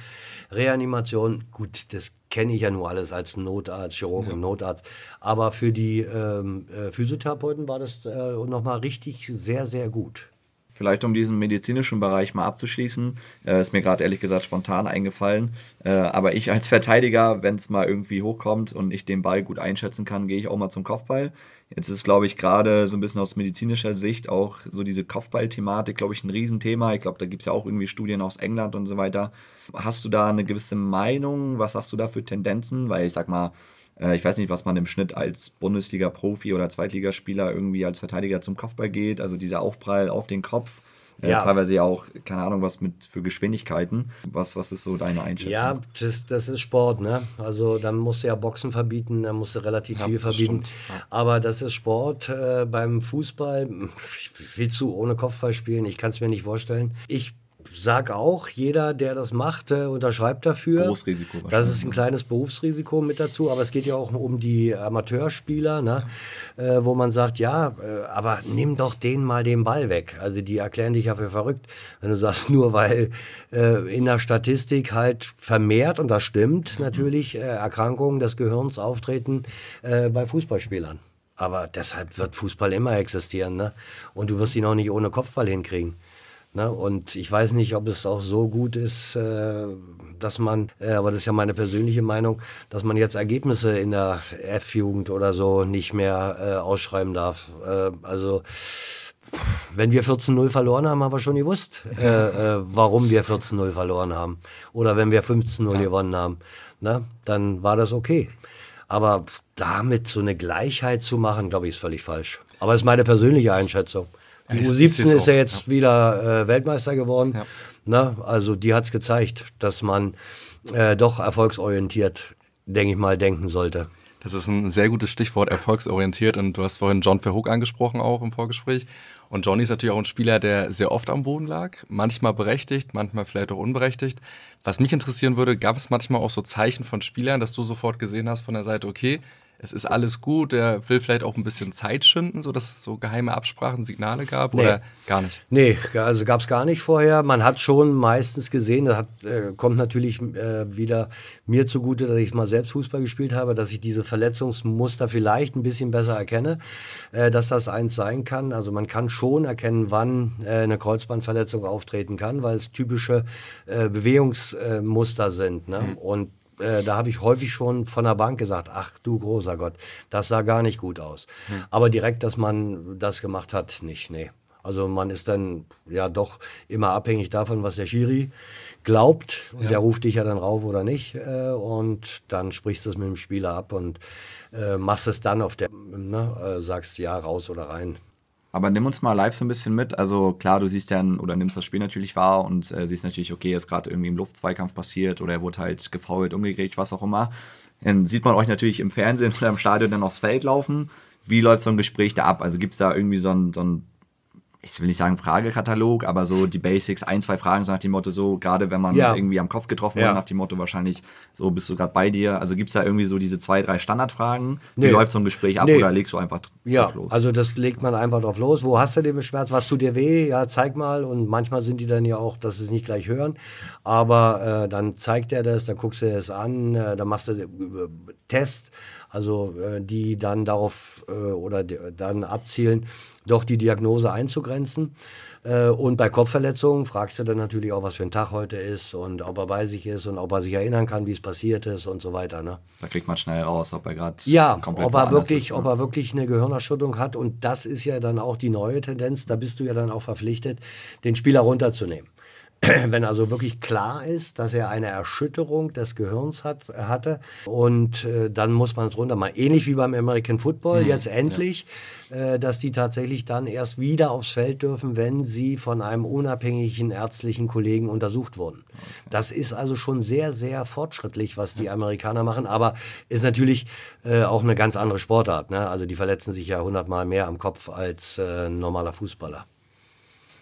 Reanimation. Gut, das kenne ich ja nur alles als Notarzt, Chirurg ja. und Notarzt. Aber für die ähm, äh, Physiotherapeuten war das äh, nochmal richtig sehr, sehr gut. Vielleicht um diesen medizinischen Bereich mal abzuschließen, äh, ist mir gerade ehrlich gesagt spontan eingefallen. Äh, aber ich als Verteidiger, wenn es mal irgendwie hochkommt und ich den Ball gut einschätzen kann, gehe ich auch mal zum Kopfball. Jetzt ist, glaube ich, gerade so ein bisschen aus medizinischer Sicht auch so diese Kopfball-Thematik, glaube ich, ein Riesenthema. Ich glaube, da gibt es ja auch irgendwie Studien aus England und so weiter. Hast du da eine gewisse Meinung? Was hast du da für Tendenzen? Weil ich sag mal, äh, ich weiß nicht, was man im Schnitt als Bundesliga-Profi oder Zweitligaspieler irgendwie als Verteidiger zum Kopfball geht. Also dieser Aufprall auf den Kopf. Äh, ja. teilweise ja auch, keine Ahnung, was mit für Geschwindigkeiten. Was, was ist so deine Einschätzung? Ja, das, das ist Sport, ne? Also dann musst du ja Boxen verbieten, dann musst du relativ ja, viel verbieten. Ja. Aber das ist Sport. Äh, beim Fußball willst du ohne Kopfball spielen? Ich kann es mir nicht vorstellen. Ich sag auch, jeder, der das macht, äh, unterschreibt dafür. Berufsrisiko. Das ist ein kleines Berufsrisiko mit dazu, aber es geht ja auch um die Amateurspieler, ne? Äh, wo man sagt, ja, äh, aber nimm doch denen mal den Ball weg. Also die erklären dich ja für verrückt, wenn du sagst, nur weil äh, in der Statistik halt vermehrt, und das stimmt mhm. natürlich, äh, Erkrankungen des Gehirns auftreten äh, bei Fußballspielern. Aber deshalb wird Fußball immer existieren. Ne? Und du wirst ihn auch nicht ohne Kopfball hinkriegen. Ne? Und ich weiß nicht, ob es auch so gut ist, äh, dass man, äh, aber das ist ja meine persönliche Meinung, dass man jetzt Ergebnisse in der F-Jugend oder so nicht mehr äh, ausschreiben darf. Äh, also wenn wir 14-0 verloren haben, haben wir schon gewusst, äh, äh, warum wir 14-0 verloren haben. Oder wenn wir 15-0 ja. gewonnen haben, ne? dann war das okay. Aber damit so eine Gleichheit zu machen, glaube ich, ist völlig falsch. Aber das ist meine persönliche Einschätzung. Die U17 ist, ist, ja jetzt ja. wieder äh, Weltmeister geworden. Ja. Na, also die hat es gezeigt, dass man äh, doch erfolgsorientiert, denke ich mal, denken sollte. Das ist ein sehr gutes Stichwort, erfolgsorientiert. Und du hast vorhin John Verhoek angesprochen, auch im Vorgespräch. Und Johnny ist natürlich auch ein Spieler, der sehr oft am Boden lag. Manchmal berechtigt, manchmal vielleicht auch unberechtigt. Was mich interessieren würde, gab es manchmal auch so Zeichen von Spielern, dass du sofort gesehen hast von der Seite, okay, es ist alles gut, er will vielleicht auch ein bisschen Zeit schinden, sodass es so geheime Absprachen, Signale gab nee. oder gar nicht? Nee, also gab es gar nicht vorher. Man hat schon meistens gesehen, das hat, äh, kommt natürlich äh, wieder mir zugute, dass ich mal selbst Fußball gespielt habe, dass ich diese Verletzungsmuster vielleicht ein bisschen besser erkenne, äh, dass das eins sein kann. Also man kann schon erkennen, wann äh, eine Kreuzbandverletzung auftreten kann, weil es typische äh, Bewegungsmuster sind. Ne? Mhm. Und äh, da habe ich häufig schon von der Bank gesagt, ach du großer Gott, das sah gar nicht gut aus. Hm. Aber direkt, dass man das gemacht hat, nicht, nee. Also man ist dann ja doch immer abhängig davon, was der Schiri glaubt. Ja. Der ruft dich ja dann rauf oder nicht. Äh, und dann sprichst du es mit dem Spieler ab und äh, machst es dann auf der, ne, äh, sagst ja raus oder rein. Aber nimm uns mal live so ein bisschen mit. Also klar, du siehst ja oder nimmst das Spiel natürlich wahr und äh, siehst natürlich, okay, ist gerade irgendwie im Luftzweikampf passiert oder er wurde halt gefault, umgekriegt, was auch immer. Dann sieht man euch natürlich im Fernsehen oder im Stadion dann aufs Feld laufen. Wie läuft so ein Gespräch da ab? Also gibt es da irgendwie so ein, so ein ich will nicht sagen Fragekatalog, aber so die Basics, ein, zwei Fragen, so nach dem Motto, so gerade wenn man ja. irgendwie am Kopf getroffen ja. wird, nach dem Motto wahrscheinlich, so bist du gerade bei dir. Also gibt es da irgendwie so diese zwei, drei Standardfragen? Nee. Wie läuft so ein Gespräch ab nee. oder legst du einfach ja, drauf los? Also das legt man einfach drauf los. Wo hast du den Schmerz? Was tut dir weh? Ja, zeig mal. Und manchmal sind die dann ja auch, dass sie es nicht gleich hören. Aber äh, dann zeigt er das, dann guckst du es an, äh, dann machst du äh, Test also äh, die dann darauf äh, oder dann abzielen, doch die Diagnose einzugrenzen. Äh, und bei Kopfverletzungen fragst du dann natürlich auch, was für ein Tag heute ist und ob er bei sich ist und ob er sich erinnern kann, wie es passiert ist und so weiter. Ne? Da kriegt man schnell raus, ob er gerade ja, ob er wirklich, ist, ne? ob er wirklich eine Gehirnerschüttung hat. Und das ist ja dann auch die neue Tendenz. Da bist du ja dann auch verpflichtet, den Spieler runterzunehmen. wenn also wirklich klar ist, dass er eine Erschütterung des Gehirns hat, hatte und äh, dann muss man es runter machen. Ähnlich wie beim American Football, hm, jetzt endlich, ja. äh, dass die tatsächlich dann erst wieder aufs Feld dürfen, wenn sie von einem unabhängigen ärztlichen Kollegen untersucht wurden. Okay. Das ist also schon sehr, sehr fortschrittlich, was die Amerikaner machen, aber ist natürlich äh, auch eine ganz andere Sportart. Ne? Also die verletzen sich ja hundertmal mehr am Kopf als äh, ein normaler Fußballer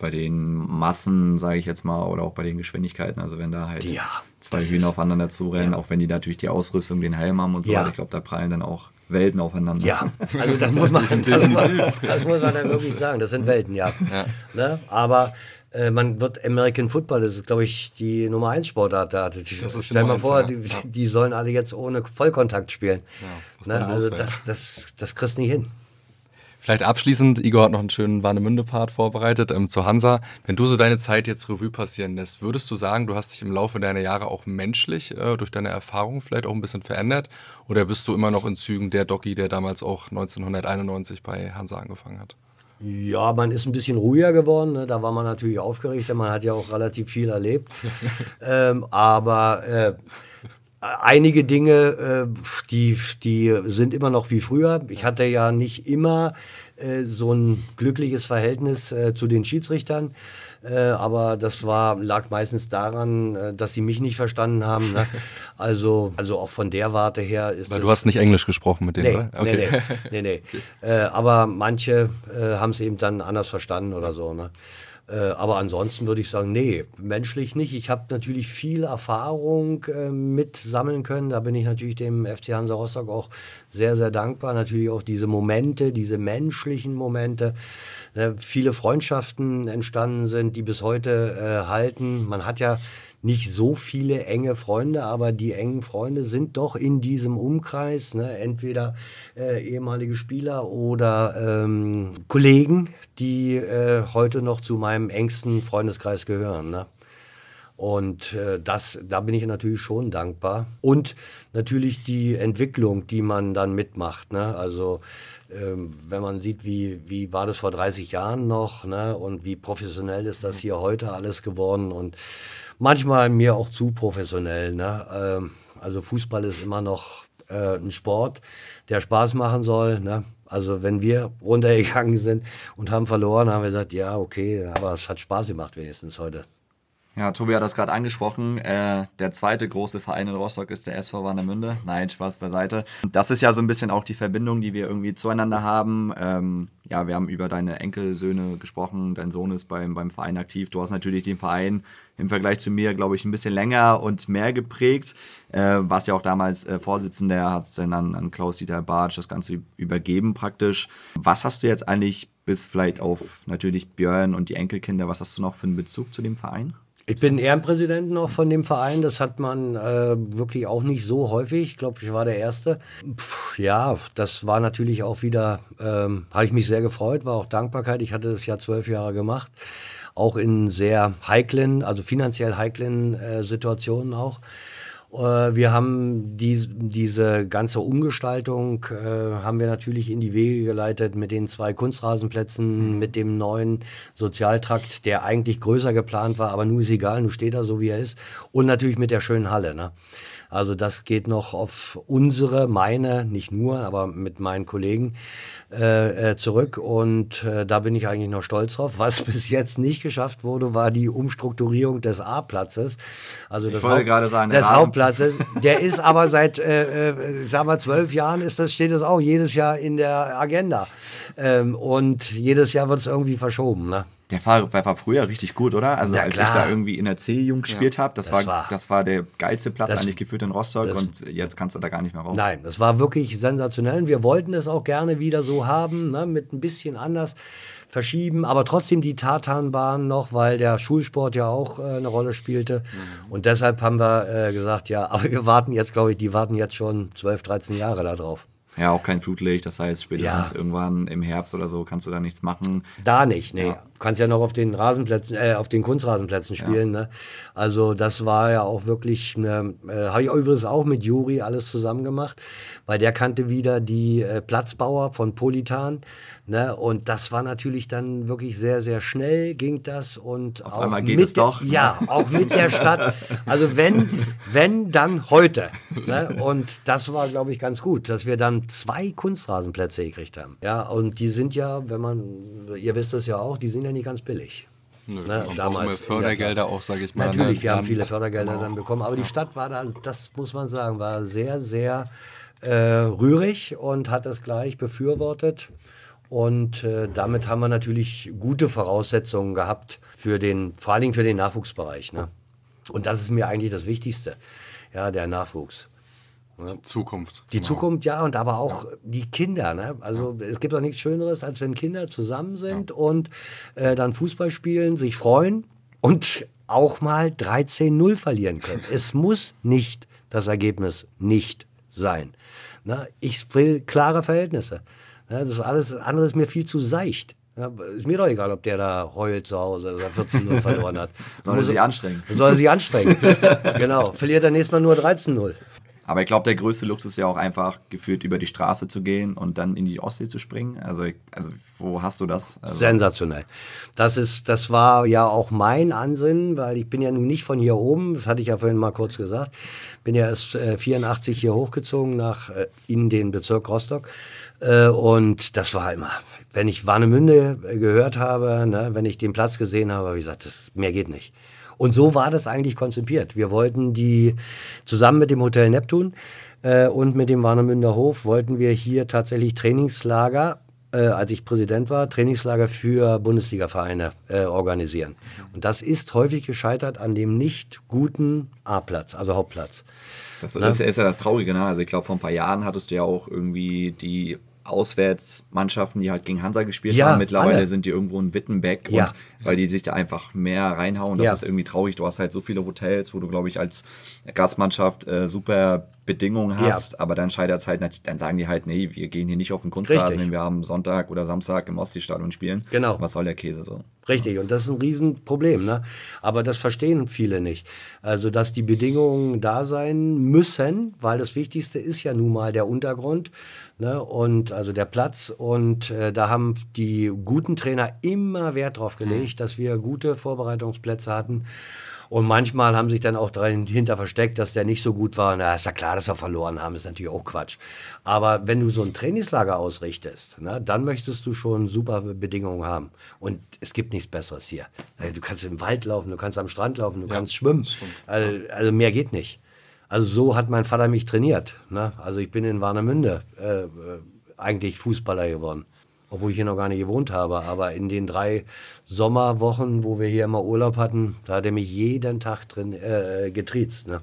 bei den Massen, sage ich jetzt mal, oder auch bei den Geschwindigkeiten. Also wenn da halt ja, zwei Hühner aufeinander zurennen, ja. auch wenn die natürlich die Ausrüstung, den Helm haben und so ja. weiter, ich glaube, da prallen dann auch Welten aufeinander. Ja, also das muss man, das, das muss man dann wirklich sagen. Das sind Welten, ja. Ne? Aber äh, man wird American Football, das ist, glaube ich, die Nummer 1 Sportart da. Stell mal vor, die, die, sollen alle jetzt ohne Vollkontakt spielen. Ne? Also das, das, das kriegst du nicht hin. Vielleicht abschließend, Igor hat noch einen schönen Warnemünde-Part vorbereitet ähm, zu Hansa. Wenn du so deine Zeit jetzt Revue passieren lässt, würdest du sagen, du hast dich im Laufe deiner Jahre auch menschlich äh, durch deine Erfahrung vielleicht auch ein bisschen verändert? Oder bist du immer noch in Zügen der Doki, der damals auch 1991 bei Hansa angefangen hat? Ja, man ist ein bisschen ruhiger geworden. Ne? Da war man natürlich aufgeregt, denn man hat ja auch relativ viel erlebt. ähm, aber äh, einige Dinge, äh, die, die sind immer noch wie früher. Ich hatte ja nicht immer äh, so ein glückliches Verhältnis äh, zu den Schiedsrichtern. Äh, aber das war, lag meistens daran, äh, dass sie mich nicht verstanden haben. Ne? Also, also auch von der Warte her ist Weil du hast nicht Englisch gesprochen mit denen, nee, oder? Okay. Nee, nee, nee. nee. Okay. Äh, aber manche haben es eben dann anders verstanden oder so. Ne? Äh, aber ansonsten würde ich sagen, nee, menschlich nicht. Ich habe natürlich viel Erfahrung äh, mit sammeln können. Da bin ich natürlich dem FC Hansa Rostock auch sehr, sehr dankbar. Natürlich auch diese Momente, diese menschlichen Momente. Äh, viele Freundschaften entstanden sind, die bis heute äh, halten. Man hat ja nicht so viele enge Freunde, aber die engen Freunde sind doch in diesem Umkreis, ne? entweder äh, ehemalige Spieler oder ähm, Kollegen, die äh, heute noch zu meinem engsten Freundeskreis gehören. Ne? Und äh, das, da bin ich natürlich schon dankbar. Und natürlich die Entwicklung, die man dann mitmacht. Ne? Also ähm, wenn man sieht, wie, wie war das vor 30 Jahren noch ne? und wie professionell ist das hier heute alles geworden. Und manchmal mir auch zu professionell. Ne? Ähm, also Fußball ist immer noch äh, ein Sport, der Spaß machen soll. Ne? Also wenn wir runtergegangen sind und haben verloren, haben wir gesagt, ja, okay, aber es hat Spaß gemacht wenigstens heute. Ja, Tobi hat das gerade angesprochen. Äh, der zweite große Verein in Rostock ist der SV Warnemünde. Nein, Spaß beiseite. Das ist ja so ein bisschen auch die Verbindung, die wir irgendwie zueinander haben. Ähm, ja, wir haben über deine Enkelsöhne gesprochen. Dein Sohn ist beim, beim Verein aktiv. Du hast natürlich den Verein im Vergleich zu mir, glaube ich, ein bisschen länger und mehr geprägt. Äh, warst ja auch damals äh, Vorsitzender, hast dann an, an Klaus-Dieter Bartsch das Ganze übergeben praktisch. Was hast du jetzt eigentlich bis vielleicht auf natürlich Björn und die Enkelkinder, was hast du noch für einen Bezug zu dem Verein? Ich bin Ehrenpräsident noch von dem Verein. Das hat man äh, wirklich auch nicht so häufig. Ich glaube, ich war der Erste. Pff, ja, das war natürlich auch wieder, ähm, habe ich mich sehr gefreut, war auch Dankbarkeit. Ich hatte das ja zwölf Jahre gemacht. Auch in sehr heiklen, also finanziell heiklen äh, Situationen auch. Äh, wir haben die, diese ganze Umgestaltung äh, haben wir natürlich in die Wege geleitet mit den zwei Kunstrasenplätzen, mhm. mit dem neuen Sozialtrakt, der eigentlich größer geplant war, aber nun ist egal, nun steht er so wie er ist und natürlich mit der schönen Halle. Ne? Also das geht noch auf unsere, meine, nicht nur, aber mit meinen Kollegen äh, äh, zurück und äh, da bin ich eigentlich noch stolz drauf. Was bis jetzt nicht geschafft wurde, war die Umstrukturierung des A-Platzes. Also ich wollte gerade sagen, des Hauptplatzes. Der ist aber seit, äh, äh, sagen wir, zwölf Jahren ist das, steht das auch jedes Jahr in der Agenda. Ähm, und jedes Jahr wird es irgendwie verschoben. Ne? Der war, war früher richtig gut, oder? Also ja, als klar. ich da irgendwie in der C-Jugend gespielt ja, habe, das, das, war, das war der geilste Platz das, eigentlich geführt in Rostock das, und jetzt kannst du da gar nicht mehr raus. Nein, das war wirklich sensationell. Wir wollten es auch gerne wieder so haben, ne, mit ein bisschen anders verschieben, aber trotzdem die Tatanbahn noch, weil der Schulsport ja auch äh, eine Rolle spielte. Mhm. Und deshalb haben wir äh, gesagt, ja, aber wir warten jetzt, glaube ich, die warten jetzt schon 12, 13 Jahre darauf. Ja, auch kein Flutlicht, das heißt, spätestens ja. irgendwann im Herbst oder so kannst du da nichts machen. Da nicht, nee. Ja. Kannst ja noch auf den Rasenplätzen, äh, auf den Kunstrasenplätzen spielen. Ja. Ne? Also das war ja auch wirklich, ne, äh, habe ich übrigens auch mit Juri alles zusammen gemacht, weil der kannte wieder die äh, Platzbauer von Politan. Ne? Und das war natürlich dann wirklich sehr, sehr schnell ging das und Auf auch einmal geht es doch. Ja, auch mit der Stadt. Also wenn, wenn dann heute. Ne? Und das war, glaube ich, ganz gut, dass wir dann zwei Kunstrasenplätze gekriegt haben. Ja, und die sind ja, wenn man, ihr wisst es ja auch, die sind ja nicht ganz billig. Nö, ne, damals Fördergelder auch, sage ich mal. Natürlich, ne? wir haben viele Fördergelder dann bekommen, aber die Stadt war da, das muss man sagen, war sehr, sehr äh, rührig und hat das gleich befürwortet. Und äh, damit haben wir natürlich gute Voraussetzungen gehabt für den, vor Dingen für den Nachwuchsbereich. Ne? Und das ist mir eigentlich das Wichtigste, ja, der Nachwuchs. Die Zukunft. Die genau. Zukunft, ja, und aber auch die Kinder. Ne? Also ja. es gibt auch nichts Schöneres, als wenn Kinder zusammen sind ja. und äh, dann Fußball spielen, sich freuen und auch mal 13-0 verlieren können. es muss nicht das Ergebnis nicht sein. Ne? Ich will klare Verhältnisse. Ja, das alles andere ist mir viel zu seicht. Ja, ist mir doch egal, ob der da heult zu Hause, dass er 14 0 verloren hat. soll er sich anstrengen. Soll er sich anstrengen. genau. Verliert er nächstes Mal nur 13 0. Aber ich glaube, der größte Luxus ist ja auch einfach, gefühlt über die Straße zu gehen und dann in die Ostsee zu springen. Also, also wo hast du das? Also Sensationell. Das, ist, das war ja auch mein Ansinnen, weil ich bin ja nun nicht von hier oben, das hatte ich ja vorhin mal kurz gesagt, bin ja erst äh, 84 hier hochgezogen nach äh, in den Bezirk Rostock. Äh, und das war immer, wenn ich Warnemünde gehört habe, ne, wenn ich den Platz gesehen habe, ich gesagt, das, mehr geht nicht. Und so war das eigentlich konzipiert. Wir wollten die zusammen mit dem Hotel Neptun äh, und mit dem Warnemünder Hof wollten wir hier tatsächlich Trainingslager äh, als ich Präsident war, Trainingslager für Bundesliga-Vereine äh, organisieren. Und das ist häufig gescheitert an dem nicht guten A-Platz, also Hauptplatz. Das, das ist ja das Traurige. Ne? Also ich glaube, vor ein paar Jahren hattest du ja auch irgendwie die Auswärtsmannschaften, die halt gegen Hansa gespielt ja, haben. Mittlerweile alle. sind die irgendwo in Wittenbeck ja. und weil die sich da einfach mehr reinhauen. Das ja. ist irgendwie traurig. Du hast halt so viele Hotels, wo du, glaube ich, als Gastmannschaft äh, super Bedingungen hast, aber dann scheitert es halt, dann sagen die halt, nee, wir gehen hier nicht auf den Kunstrasen, wenn wir am Sonntag oder Samstag im Ostseestadion spielen. Genau. Was soll der Käse so? Richtig, und das ist ein Riesenproblem, ne? Aber das verstehen viele nicht. Also, dass die Bedingungen da sein müssen, weil das Wichtigste ist ja nun mal der Untergrund, ne? Und also der Platz. Und äh, da haben die guten Trainer immer Wert drauf gelegt, mhm. dass wir gute Vorbereitungsplätze hatten. Und manchmal haben sich dann auch dahinter versteckt, dass der nicht so gut war. Na, ist ja klar, dass wir verloren haben, ist natürlich auch Quatsch. Aber wenn du so ein Trainingslager ausrichtest, na, dann möchtest du schon super Bedingungen haben. Und es gibt nichts Besseres hier. Äh, du kannst im Wald laufen, du kannst am Strand laufen, du ja, kannst schwimmen. Also, also, mehr geht nicht. Also so hat mein Vater mich trainiert. Ne? Also ich bin in Warnemünde äh, äh eigentlich Fußballer geworden obwohl ich hier noch gar nicht gewohnt habe. Aber in den drei Sommerwochen, wo wir hier immer Urlaub hatten, da hat er mich jeden Tag drin äh, getriezt. Ne?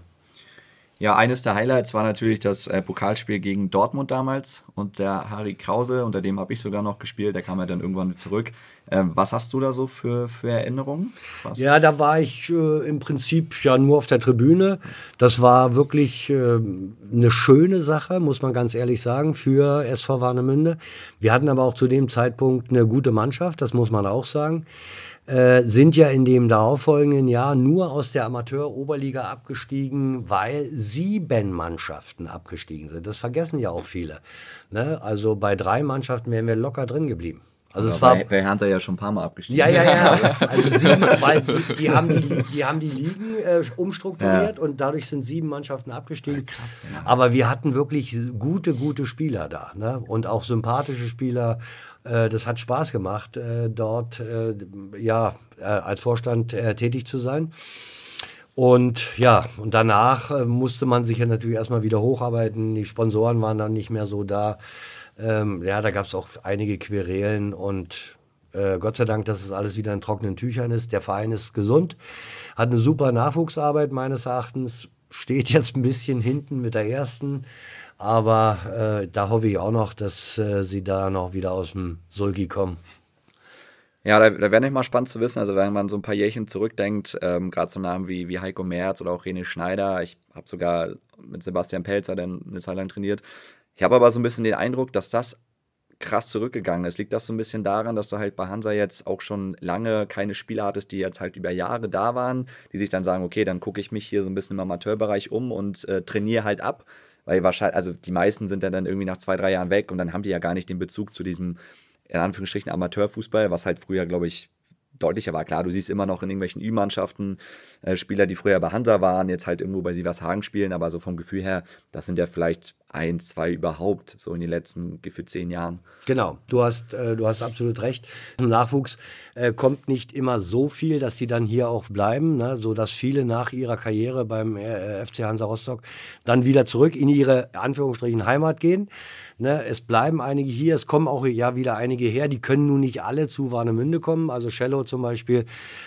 Ja, eines der Highlights war natürlich das äh, Pokalspiel gegen Dortmund damals und der Harry Krause, unter dem habe ich sogar noch gespielt, der kam ja dann irgendwann zurück. Ähm, was hast du da so für, für Erinnerungen? Was? Ja, da war ich äh, im Prinzip ja nur auf der Tribüne. Das war wirklich äh, eine schöne Sache, muss man ganz ehrlich sagen, für SV Warnemünde. Wir hatten aber auch zu dem Zeitpunkt eine gute Mannschaft, das muss man auch sagen. Äh, sind ja in dem darauffolgenden Jahr nur aus der Amateur-Oberliga abgestiegen, weil sieben Mannschaften abgestiegen sind. Das vergessen ja auch viele. Ne? Also bei drei Mannschaften wären wir locker drin geblieben. Also es war bei, Hertha ja schon ein paar Mal abgestiegen. Ja, ja, ja. Also sieben, weil die, die, haben, die, die haben die Ligen äh, umstrukturiert ja. und dadurch sind sieben Mannschaften abgestiegen. Krass. Ja. Aber wir hatten wirklich gute, gute Spieler da. Ne? Und auch sympathische Spieler. Äh, das hat Spaß gemacht, äh, dort äh, ja, äh, als Vorstand äh, tätig zu sein. Und ja, und danach musste man sich ja natürlich erstmal wieder hocharbeiten. Die Sponsoren waren dann nicht mehr so da. Ähm, ja, da gab es auch einige Querelen und äh, Gott sei Dank, dass es alles wieder in trockenen Tüchern ist. Der Verein ist gesund, hat eine super Nachwuchsarbeit meines Erachtens, steht jetzt ein bisschen hinten mit der ersten. Aber äh, da hoffe ich auch noch, dass äh, sie da noch wieder aus dem Sulki kommen. Ja, da, da wäre nicht mal spannend zu wissen, also wenn man so ein paar Jährchen zurückdenkt, ähm, gerade so Namen wie, wie Heiko Merz oder auch René Schneider, ich habe sogar mit Sebastian Pelzer dann eine Zeit lang trainiert, ich habe aber so ein bisschen den Eindruck, dass das krass zurückgegangen ist. Liegt das so ein bisschen daran, dass du halt bei Hansa jetzt auch schon lange keine Spieler hattest, die jetzt halt über Jahre da waren, die sich dann sagen, okay, dann gucke ich mich hier so ein bisschen im Amateurbereich um und äh, trainiere halt ab? Weil wahrscheinlich, also die meisten sind dann, dann irgendwie nach zwei, drei Jahren weg und dann haben die ja gar nicht den Bezug zu diesem, in Anführungsstrichen, Amateurfußball, was halt früher, glaube ich, deutlicher war. Klar, du siehst immer noch in irgendwelchen Ü-Mannschaften äh, Spieler, die früher bei Hansa waren, jetzt halt irgendwo bei Sievershagen spielen, aber so vom Gefühl her, das sind ja vielleicht ein, zwei überhaupt, so in den letzten gefühlt zehn Jahren. Genau, du hast, äh, du hast absolut recht. Im Nachwuchs äh, kommt nicht immer so viel, dass sie dann hier auch bleiben, ne? so dass viele nach ihrer Karriere beim äh, FC Hansa Rostock dann wieder zurück in ihre Anführungsstrichen Heimat gehen. Ne? Es bleiben einige hier, es kommen auch ja wieder einige her, die können nun nicht alle zu Warnemünde kommen. Also Cello zum Beispiel,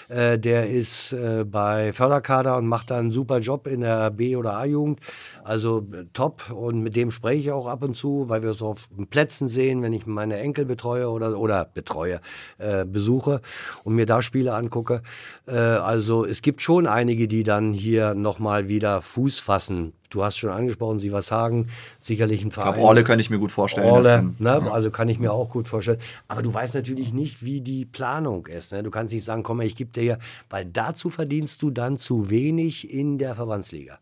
äh, der ist äh, bei Förderkader und macht da einen super Job in der B- oder A-Jugend. Also äh, top und mit dem spreche ich auch ab und zu, weil wir so auf Plätzen sehen, wenn ich meine Enkel betreue oder, oder betreue, äh, besuche und mir da Spiele angucke. Äh, also es gibt schon einige, die dann hier nochmal wieder Fuß fassen. Du hast schon angesprochen, Sie was sagen, sicherlich ein Verein. Ich glaube, Orle könnte ich mir gut vorstellen. Orle, ne? ja. Also kann ich mir auch gut vorstellen. Aber du weißt natürlich nicht, wie die Planung ist. Ne? Du kannst nicht sagen, komm mal, ich gebe dir hier, weil dazu verdienst du dann zu wenig in der Verbandsliga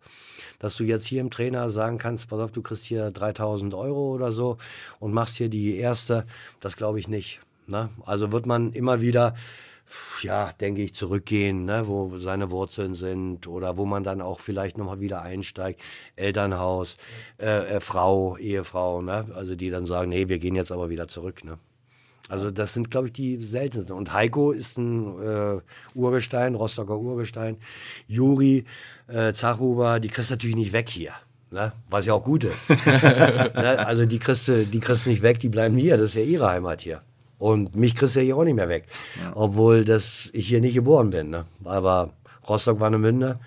dass du jetzt hier im Trainer sagen kannst, pass auf, du kriegst hier 3000 Euro oder so und machst hier die erste, das glaube ich nicht. Ne? Also wird man immer wieder ja, denke ich, zurückgehen, ne, wo seine Wurzeln sind oder wo man dann auch vielleicht nochmal wieder einsteigt. Elternhaus, äh, äh, Frau, Ehefrau, ne, also die dann sagen, nee, wir gehen jetzt aber wieder zurück. Ne. Also das sind, glaube ich, die seltensten. Und Heiko ist ein äh, Urgestein, Rostocker Urgestein. Juri, äh, Zachuber, die kriegst du natürlich nicht weg hier. Ne? Was ja auch gut ist. ne? Also die kriegst, du, die kriegst du nicht weg, die bleiben hier. Das ist ja ihre Heimat hier. Und mich kriegst du ja hier auch nicht mehr weg. Ja. Obwohl das, ich hier nicht geboren bin. Ne? Aber Rostock war eine Münde,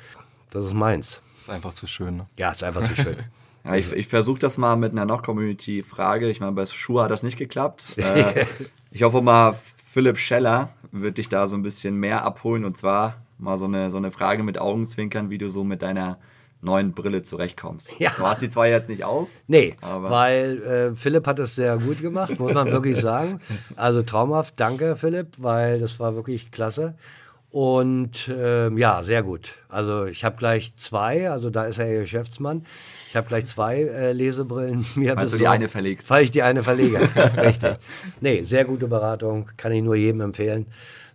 das ist meins. Ist einfach zu schön. Ne? Ja, ist einfach zu schön. Ja, ich, ich versuche das mal mit einer Noch-Community-Frage. Ich meine, bei Schuhe hat das nicht geklappt. Äh, ich hoffe mal, Philipp Scheller wird dich da so ein bisschen mehr abholen. Und zwar mal so eine, so eine Frage mit Augenzwinkern, wie du so mit deiner neuen Brille zurechtkommst. Ja. Du hast die zwei jetzt nicht auf? Nee, weil äh, Philipp hat es sehr gut gemacht, muss man wirklich sagen. Also traumhaft, danke Philipp, weil das war wirklich klasse. Und äh, ja, sehr gut. Also ich habe gleich zwei, also da ist er ja Geschäftsmann. Ich habe gleich zwei äh, Lesebrillen mir Weil du die eine verlegst. Weil ich die eine verlege, richtig. Nee, sehr gute Beratung, kann ich nur jedem empfehlen.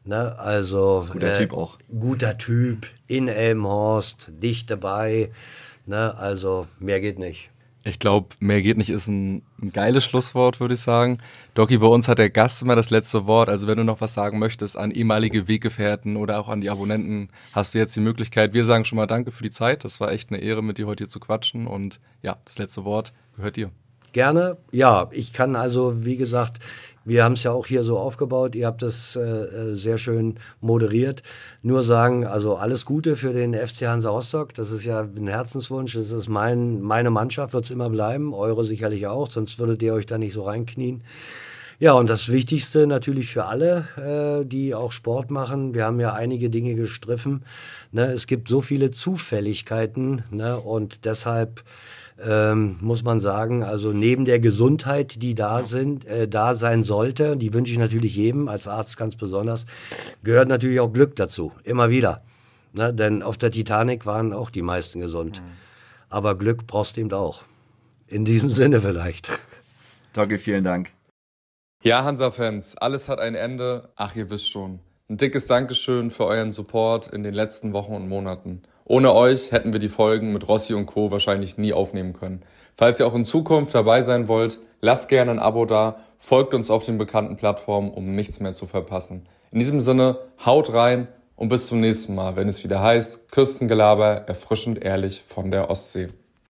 Ne, also guter äh, Typ auch. Guter Typ in Elmhorst, dicht dabei. Ne, also mehr geht nicht. Ich glaube, mehr geht nicht ist ein, ein geiles Schlusswort, würde ich sagen. Doki, bei uns hat der Gast immer das letzte Wort. Also wenn du noch was sagen möchtest an ehemalige Weggefährten oder auch an die Abonnenten, hast du jetzt die Möglichkeit. Wir sagen schon mal Danke für die Zeit. Das war echt eine Ehre, mit dir heute hier zu quatschen. Und ja, das letzte Wort gehört dir. Gerne. Ja, ich kann also, wie gesagt, wir haben es ja auch hier so aufgebaut. Ihr habt das äh, äh, sehr schön moderiert. Nur sagen, also alles Gute für den FC Hansa Rostock. Das ist ja ein Herzenswunsch. Das ist mein, meine Mannschaft, wird es immer bleiben. Eure sicherlich auch, sonst würdet ihr euch da nicht so reinknien. Ja, und das Wichtigste natürlich für alle, äh, die auch Sport machen. Wir haben ja einige Dinge gestriffen. Ne? Es gibt so viele Zufälligkeiten ne? und deshalb ähm, muss man sagen. Also neben der Gesundheit, die da sind, äh, da sein sollte, die wünsche ich natürlich jedem, als Arzt ganz besonders, gehört natürlich auch Glück dazu, immer wieder. Ne? Denn auf der Titanic waren auch die meisten gesund. Mhm. Aber Glück brauchst du eben auch. In diesem Sinne vielleicht. Doggy, vielen Dank. Ja, Hansa-Fans, alles hat ein Ende. Ach, ihr wisst schon. Ein dickes Dankeschön für euren Support in den letzten Wochen und Monaten. Ohne euch hätten wir die Folgen mit Rossi und Co. wahrscheinlich nie aufnehmen können. Falls ihr auch in Zukunft dabei sein wollt, lasst gerne ein Abo da, folgt uns auf den bekannten Plattformen, um nichts mehr zu verpassen. In diesem Sinne, haut rein und bis zum nächsten Mal, wenn es wieder heißt, Küstengelaber, erfrischend ehrlich von der Ostsee.